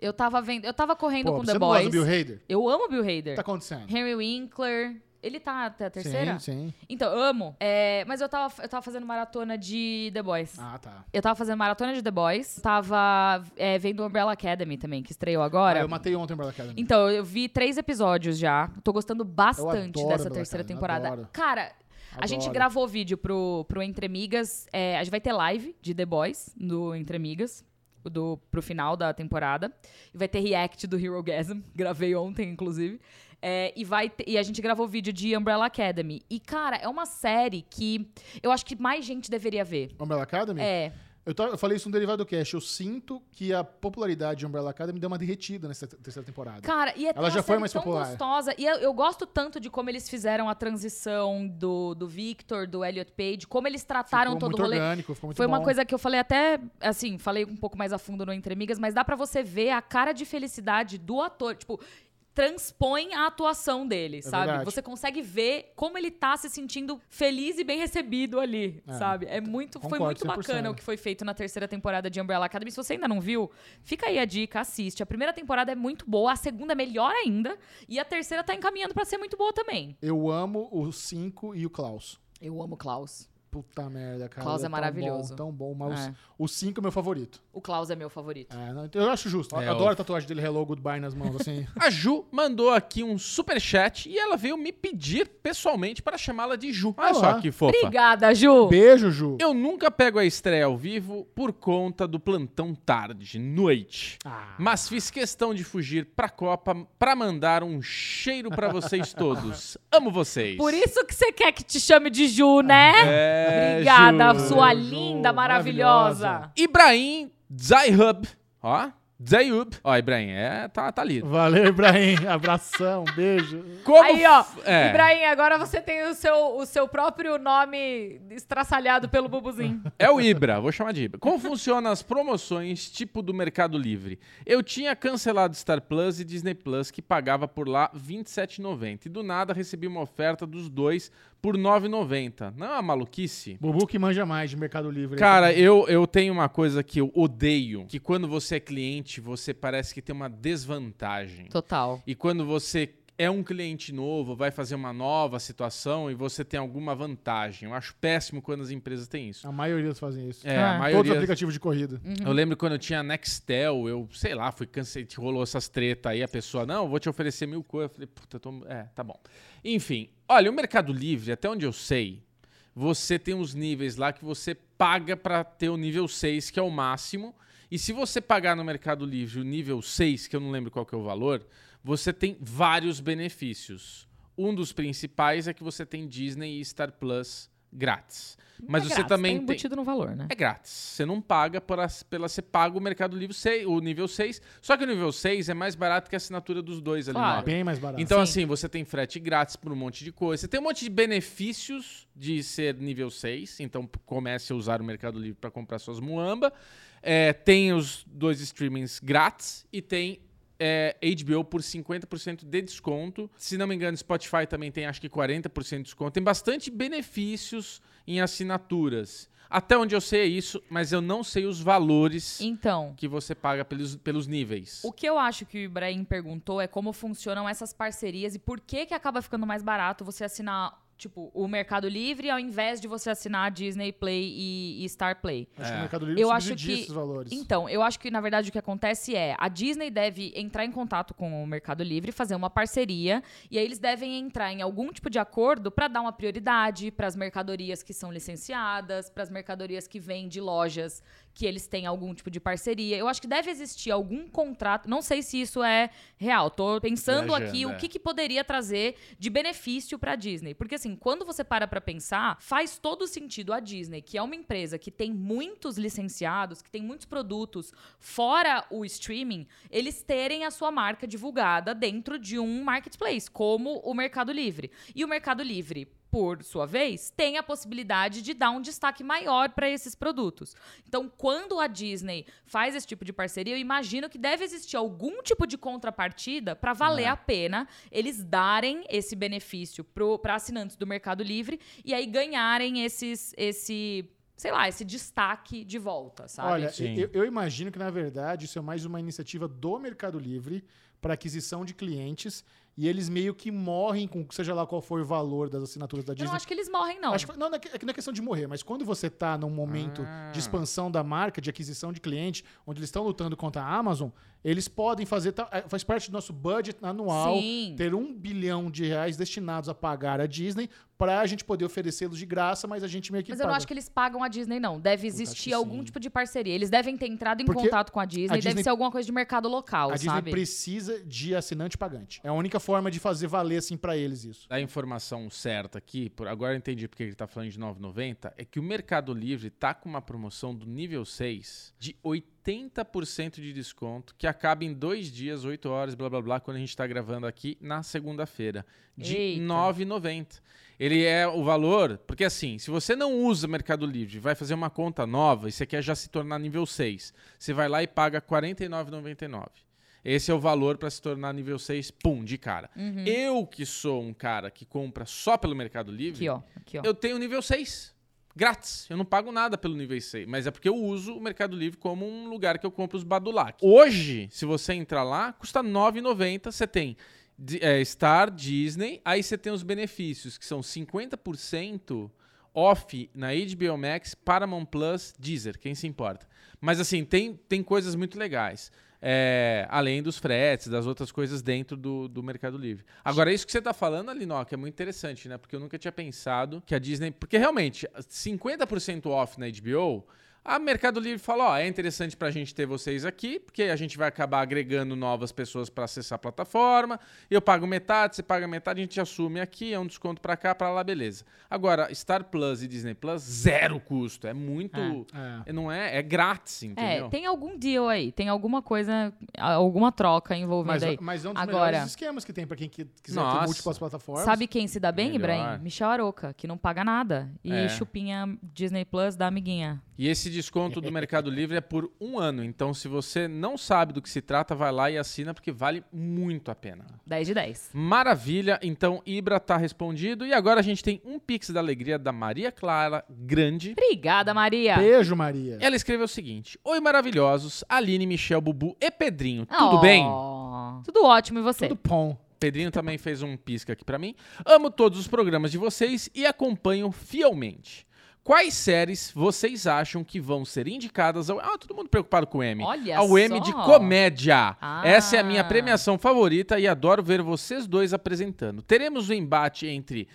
Eu tava vendo, eu tava correndo Pô, com você The não gosta Boys. do Bill Hader? Eu amo Bill O que Hader. tá acontecendo? Henry Winkler. Ele tá até a terceira? Sim, sim. Então, amo. É, mas eu tava, eu tava fazendo maratona de The Boys. Ah, tá. Eu tava fazendo maratona de The Boys. Tava é, vendo Umbrella Academy também, que estreou agora. Ah, eu matei ontem o Umbrella Academy. Então, eu vi três episódios já. Tô gostando bastante adoro dessa terceira Academy, temporada. adoro. Cara, a gente Adoro. gravou vídeo pro, pro Entre Amigas. é, a gente vai ter live de The Boys no Entre Amigas. Do, pro final da temporada. E vai ter react do Hero Gasm. Gravei ontem, inclusive. É, e, vai e a gente gravou vídeo de Umbrella Academy. E, cara, é uma série que eu acho que mais gente deveria ver. Umbrella Academy? É. Eu, eu falei isso no Derivado Cash. Eu sinto que a popularidade de Umbrella Academy deu uma derretida nessa te- terceira temporada. Cara, e é Ela uma já foi mais tão popular. gostosa. E eu, eu gosto tanto de como eles fizeram a transição do, do Victor, do Elliot Page, como eles trataram ficou todo o rolê. orgânico, ficou muito Foi uma bom. coisa que eu falei até, assim, falei um pouco mais a fundo no Entre Amigas, mas dá pra você ver a cara de felicidade do ator. Tipo, transpõe a atuação dele, sabe? verdade. Você consegue ver como ele tá se sentindo feliz e bem recebido ali, É, sabe? É muito, foi concordo muito 100%. bacana o que foi feito na terceira temporada de Umbrella Academy. Se você ainda não viu, fica aí a dica, assiste. A primeira temporada é muito boa, a segunda é melhor ainda, e a terceira tá encaminhando pra ser muito boa também. Eu amo o 5 e o Klaus. Eu amo o Klaus. Puta merda, cara. Klaus é tão maravilhoso. Bom, tão bom. Mas É. o 5 é meu favorito. O Klaus é meu favorito. É, não, eu acho justo. É, Adoro o- a tatuagem dele, Hello Goodbye nas mãos, assim. A Ju mandou aqui um superchat e ela veio me pedir pessoalmente para chamá-la de Ju. Olha Ah só que fofa. Obrigada, Ju! Beijo, Ju. Eu nunca pego a estreia ao vivo por conta do plantão tarde, noite. Ah, Mas fiz questão de fugir pra Copa pra mandar um cheiro pra vocês todos. Amo vocês. Por isso que você quer que te chame de Ju, né? É, Obrigada, Ju. sua Ju, linda, maravilhosa. maravilhosa. Ibrahim Zayhub. Ó, Zayhub. Ó, Ibrahim, é, tá, tá lido. Valeu, Ibrahim. Abração, beijo. Como Aí, ó, é. Ibrahim, agora você tem o seu, o seu próprio nome estraçalhado pelo Bubuzinho. É o Ibra, vou chamar de Ibra. Como funcionam as promoções tipo do Mercado Livre? Eu tinha cancelado Star Plus e Disney Plus, que pagava por lá R$ 27,90. E do nada recebi uma oferta dos dois por R$ 9,90. Não é uma maluquice? Bubu que manja mais de Mercado Livre. Cara, eu, eu tenho uma coisa que eu odeio, que quando você é cliente, você parece que tem uma desvantagem. Total. E quando você é um cliente novo, vai fazer uma nova situação e você tem alguma vantagem. Eu acho péssimo quando as empresas têm isso. A maioria fazem isso. É, Ah. a Todos os maioria. aplicativos de corrida. Eu lembro quando eu tinha Nextel, eu, sei lá, fui cansei, rolou essas treta aí, a pessoa, não, eu vou te oferecer mil coisas. Eu falei, puta, eu tô... é, tá bom. Enfim, olha, o Mercado Livre, até onde eu sei, você tem uns níveis lá que você paga pra ter o nível 6, que é o máximo. E se você pagar no Mercado Livre o nível 6, que eu não lembro qual que é o valor, você tem vários benefícios. Um dos principais é que você tem Disney e Star Plus grátis. Mas É você grátis, também tá tem. embutido no valor, né? É grátis. Você não paga por as- pela. Você paga o Mercado Livre 6, o nível 6. Só que o nível 6 é mais barato que a assinatura dos dois ali Claro. no Bem mais barato. Então, Sim. assim, você tem frete grátis por um monte de coisa. Você tem um monte de benefícios de ser nível 6. Então, comece a usar o Mercado Livre para comprar suas muamba. É, tem os dois streamings grátis e tem é, HBO por 50% de desconto. Se não me engano, Spotify também tem acho que 40% de desconto. Tem bastante benefícios em assinaturas. Até onde eu sei é isso, mas eu não sei os valores Então, que você paga pelos, pelos níveis. o que eu acho que o Ibrahim perguntou é como funcionam essas parcerias e por que que acaba ficando mais barato você assinar, tipo, o Mercado Livre ao invés de você assinar a Disney Play e, e Star Play. Acho que É. o Mercado Livre Eu acho que- esses valores. Então, eu acho que na verdade o que acontece é a Disney deve entrar em contato com o Mercado Livre, fazer uma parceria e aí eles devem entrar em algum tipo de acordo para dar uma prioridade para as mercadorias que são licenciadas, para as mercadorias que vêm de lojas que eles têm algum tipo de parceria. Eu acho que deve existir algum contrato. Não sei se isso é real. Tô pensando Viajando, aqui é. o que, que poderia trazer de benefício para a Disney, porque assim, quando você para para pensar, faz todo sentido a Disney, que é uma empresa que tem muitos licenciados, que tem muitos produtos fora o streaming, eles terem a sua marca divulgada dentro de um marketplace, como o Mercado Livre. E o Mercado Livre por sua vez, tem a possibilidade de dar um destaque maior para esses produtos. Então, quando a Disney faz esse tipo de parceria, eu imagino que deve existir algum tipo de contrapartida para valer É. a pena eles darem esse benefício para assinantes do Mercado Livre e aí ganharem esses, esse, sei lá, esse destaque de volta, sabe? Olha, eu, eu imagino que, na verdade, isso é mais uma iniciativa do Mercado Livre para aquisição de clientes e eles meio que morrem com seja lá qual for o valor das assinaturas da eu Disney. não acho que eles morrem, não. Acho que- não, não é é não é questão de morrer, mas quando você tá num momento Ah. de expansão da marca, de aquisição de cliente, onde eles estão lutando contra a Amazon, eles podem fazer, é, faz parte do nosso budget anual, Sim. ter um bilhão de reais destinados a pagar a Disney para a gente poder oferecê-los de graça, mas a gente meio que Mas eu não acho que eles pagam a Disney, não. Deve existir algum sim. tipo de parceria. Eles devem ter entrado em Porque contato com a Disney. a Deve Disney- ser alguma coisa de mercado local, A Disney sabe? precisa de assinante pagante. É a única forma de fazer valer assim para eles isso. A informação certa aqui, por agora eu entendi porque ele tá falando de 9,90, é que o Mercado Livre tá com uma promoção do nível 6 de 80% de desconto, que acaba em dois dias, 8 horas, blá blá blá, quando a gente tá gravando aqui na segunda-feira, de Eita. 9,90. Ele é o valor, porque assim, se você não usa Mercado Livre, vai fazer uma conta nova e você quer já se tornar nível 6, você vai lá e paga R$ 49,99. Esse é o valor para se tornar nível 6, pum, de cara. Uhum. Eu que sou um cara que compra só pelo Mercado Livre, Aqui, ó. Aqui, ó. eu tenho nível 6. Grátis. Eu não pago nada pelo nível 6. Mas é porque eu uso o Mercado Livre como um lugar que eu compro os Badulac. Hoje, se você entrar lá, custa R$ 9,90. Você tem é, Star, Disney. Aí você tem os benefícios, que são 50% off na HBO Max, Paramount Plus, Deezer. Quem se importa? Mas assim, tem, tem coisas muito legais. É, além dos fretes, das outras coisas dentro do, do Mercado Livre. Agora, isso que você está falando, Alinoca, é muito interessante, né? Porque eu nunca tinha pensado que a Disney. Porque realmente, 50% off na HBO. A Mercado Livre fala, ó, é interessante pra gente ter vocês aqui, porque a gente vai acabar agregando novas pessoas para acessar a plataforma. Eu pago metade, você paga metade, a gente assume aqui, é um desconto pra cá, pra lá, beleza. Agora, Star Plus e Disney Plus, zero custo. É muito. É. Não é? É grátis, entendeu? É, tem algum deal aí, tem alguma coisa, alguma troca envolvida Mas, aí. mas é um dos Agora- melhores esquemas que tem para quem que- quiser Nossa. ter múltiplas plataformas. Sabe quem se dá bem, Melhor. Ibrahim? Michel Aroca, que não paga nada. E É. chupinha Disney Plus da amiguinha. E esse desconto do Mercado Livre é por um ano. Então, se você não sabe do que se trata, vai lá e assina, porque vale muito a pena. 10 de 10. Maravilha. Então, Ibra tá respondido. E agora a gente tem um Pix da Alegria da Maria Clara Grande. Obrigada, Maria. Beijo, Maria. Ela escreveu o seguinte: Oi, maravilhosos. Aline, Michel, Bubu e Pedrinho. Tudo bem? Oh, Tudo ótimo, e você? Tudo bom. Pedrinho também fez um pisca aqui pra mim. Amo todos os programas de vocês e acompanho fielmente. Quais séries vocês acham que vão ser indicadas ao. Ah, todo mundo preocupado com o M. Olha ao M de comédia. Ah. Essa é a minha premiação favorita e adoro ver vocês dois apresentando. Teremos o embate entre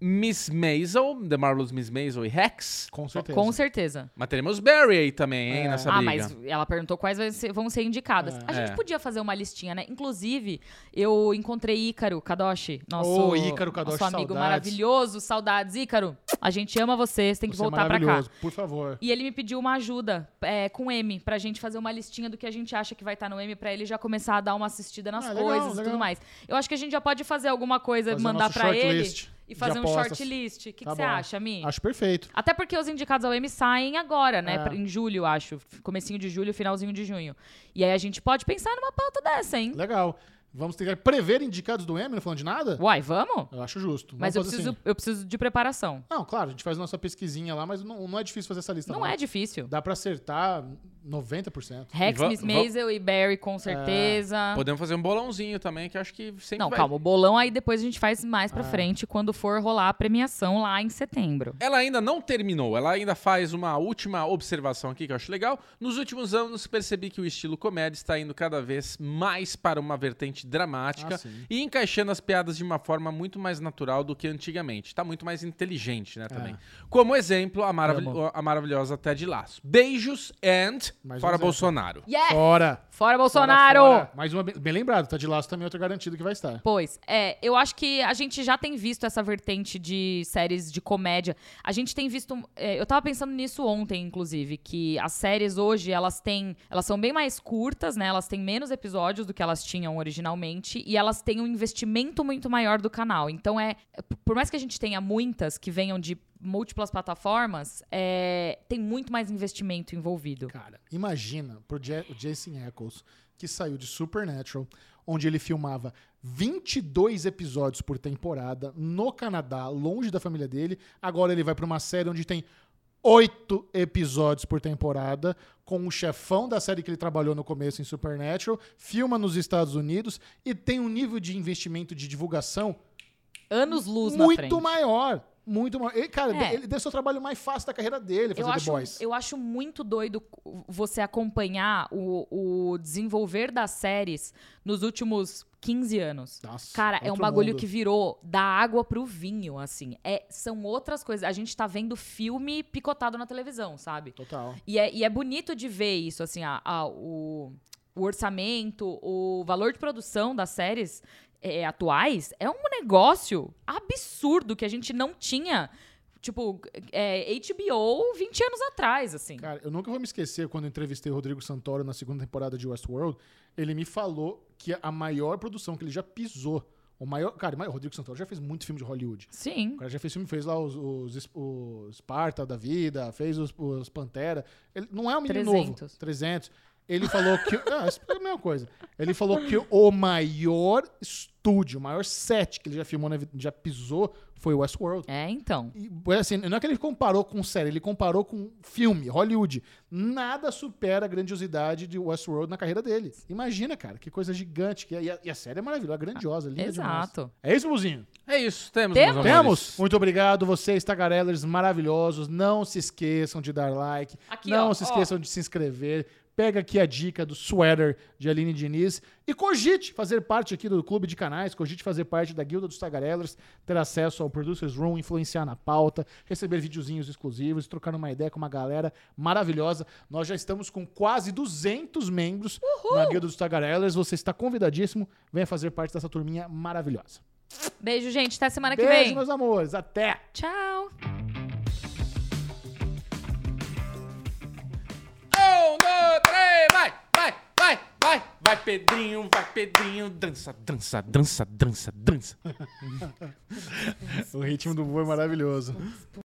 Miss Maisel, The Marvelous Miss Maisel e Rex. Com certeza. Com certeza. Mas teremos Barry aí também, hein, É. nessa ah, briga. mas ela perguntou quais vão ser indicadas. É. a gente É. podia fazer uma listinha, né? Inclusive, eu encontrei Ícaro Kadoshi, nosso, Ô, Ícaro Kadoshi, nosso amigo saudades. maravilhoso. Saudades, Ícaro. A gente ama você, você tem que Você é voltar pra cá. maravilhoso, Por favor. E ele me pediu uma ajuda é, com M, pra gente fazer uma listinha do que a gente acha que vai estar no M, pra ele já começar a dar uma assistida nas Ah, legal, coisas e legal. tudo mais. Eu acho que a gente já pode fazer alguma coisa, Fazer mandar pra ele shortlist e fazer um shortlist. O que Tá que você acha, Mi? Acho perfeito. Até porque os indicados ao M saem agora, né? É. Em julho, acho. Comecinho de julho, finalzinho de junho. E aí a gente pode pensar numa pauta dessa, hein? Legal. Vamos tentar prever indicados do M, não falando de nada? Uai, vamos? Eu acho justo. Vamos Mas eu preciso, assim. eu preciso de preparação. Não, claro, a gente faz nossa pesquisinha lá, mas não, não é difícil fazer essa lista. Não é difícil. Dá pra acertar 90%. Rex, Miss Maisel e Barry, com certeza. Podemos fazer um bolãozinho também, que eu acho que sempre Não, vai... calma, o bolão aí depois a gente faz mais pra Ah. frente quando for rolar a premiação lá em setembro. Ela ainda não terminou, ela ainda faz uma última observação aqui que eu acho legal. Nos últimos anos, percebi que o estilo comédia está indo cada vez mais para uma vertente dramática Ah, e encaixando as piadas de uma forma muito mais natural do que antigamente. Está muito mais inteligente, né, também. Como exemplo, a, Amo. a maravilhosa Ted Laço. Beijos and Mais fora. Bolsonaro. Yeah! Fora! Fora Bolsonaro! Fora, fora. Mais uma bem, bem lembrado, tá de laço também outro garantido que vai estar. Pois, é, eu acho que a gente já tem visto essa vertente de séries de comédia. A gente tem visto. é, eu tava pensando nisso ontem, inclusive, que as séries hoje, elas têm. Elas são bem mais curtas, né? Elas têm menos episódios do que elas tinham originalmente. E elas têm um investimento muito maior do canal. Então é. Por mais que a gente tenha muitas que venham de múltiplas plataformas, é, tem muito mais investimento envolvido. Cara, imagina pro Ja- o Jason Ackles, que saiu de Supernatural, onde ele filmava 22 episódios por temporada no Canadá, longe da família dele. Agora ele vai pra uma série onde tem oito episódios por temporada, com o chefão da série que ele trabalhou no começo em Supernatural, filma nos Estados Unidos e tem um nível de investimento de divulgação Anos luz muito maior. Muito maior. Ele, cara, É. ele deu seu trabalho mais fácil da carreira dele, fazer Eu The acho, Boys. eu acho muito doido você acompanhar o, o desenvolver das séries nos últimos 15 anos. Nossa, Cara, é um bagulho mundo. que virou da água pro vinho, assim. É, são outras coisas. A gente tá vendo filme picotado na televisão, sabe? Total. E é, e é bonito de ver isso, assim, a- a- o, o orçamento, o valor de produção das séries é, atuais é um negócio absurdo que a gente não tinha, tipo, é, HBO 20 anos atrás, assim. Cara, eu nunca vou me esquecer quando eu entrevistei o Rodrigo Santoro na segunda temporada de Westworld. Ele me falou que a maior produção que ele já pisou. O maior. Cara, o Rodrigo Santoro já fez muito filme de Hollywood. Sim. O cara já fez filme, fez lá os, os, os Sparta da vida, fez os, os Pantera. Ele não é um menino 300. novo. 300. Ele falou que. Ah, é a mesma coisa. Ele falou que o maior estúdio, o maior set que ele já filmou, na já pisou, foi o Westworld. É, então. E, assim, não é que ele comparou com série, ele comparou com filme, Hollywood. Nada supera a grandiosidade de Westworld na carreira dele. Imagina, cara, que coisa gigante. Que é. e, a, e a série é maravilhosa, grandiosa, linda demais. Exato. É isso, Buzinho? É isso, temos, Temos? Temos? Muito obrigado, vocês, tagarellers maravilhosos. Não se esqueçam de dar like. Aqui, não ó, se ó. esqueçam de se inscrever. Pega aqui a dica do sweater de Aline Diniz e cogite fazer parte aqui do clube de canais, cogite fazer parte da Guilda dos Tagarellers, ter acesso ao Producers Room, influenciar na pauta, receber videozinhos exclusivos, trocar uma ideia com uma galera maravilhosa. Nós já estamos com quase 200 membros na Guilda dos Tagarellers. Você está convidadíssimo. Venha fazer parte dessa turminha maravilhosa. Beijo, gente. Até semana que Beijo, vem. meus amores. Até! Tchau. Um, dois, três, vai, vai, vai, vai. Vai, Pedrinho, vai, Pedrinho. Dança, dança, dança, dança, dança. O ritmo do voo é maravilhoso.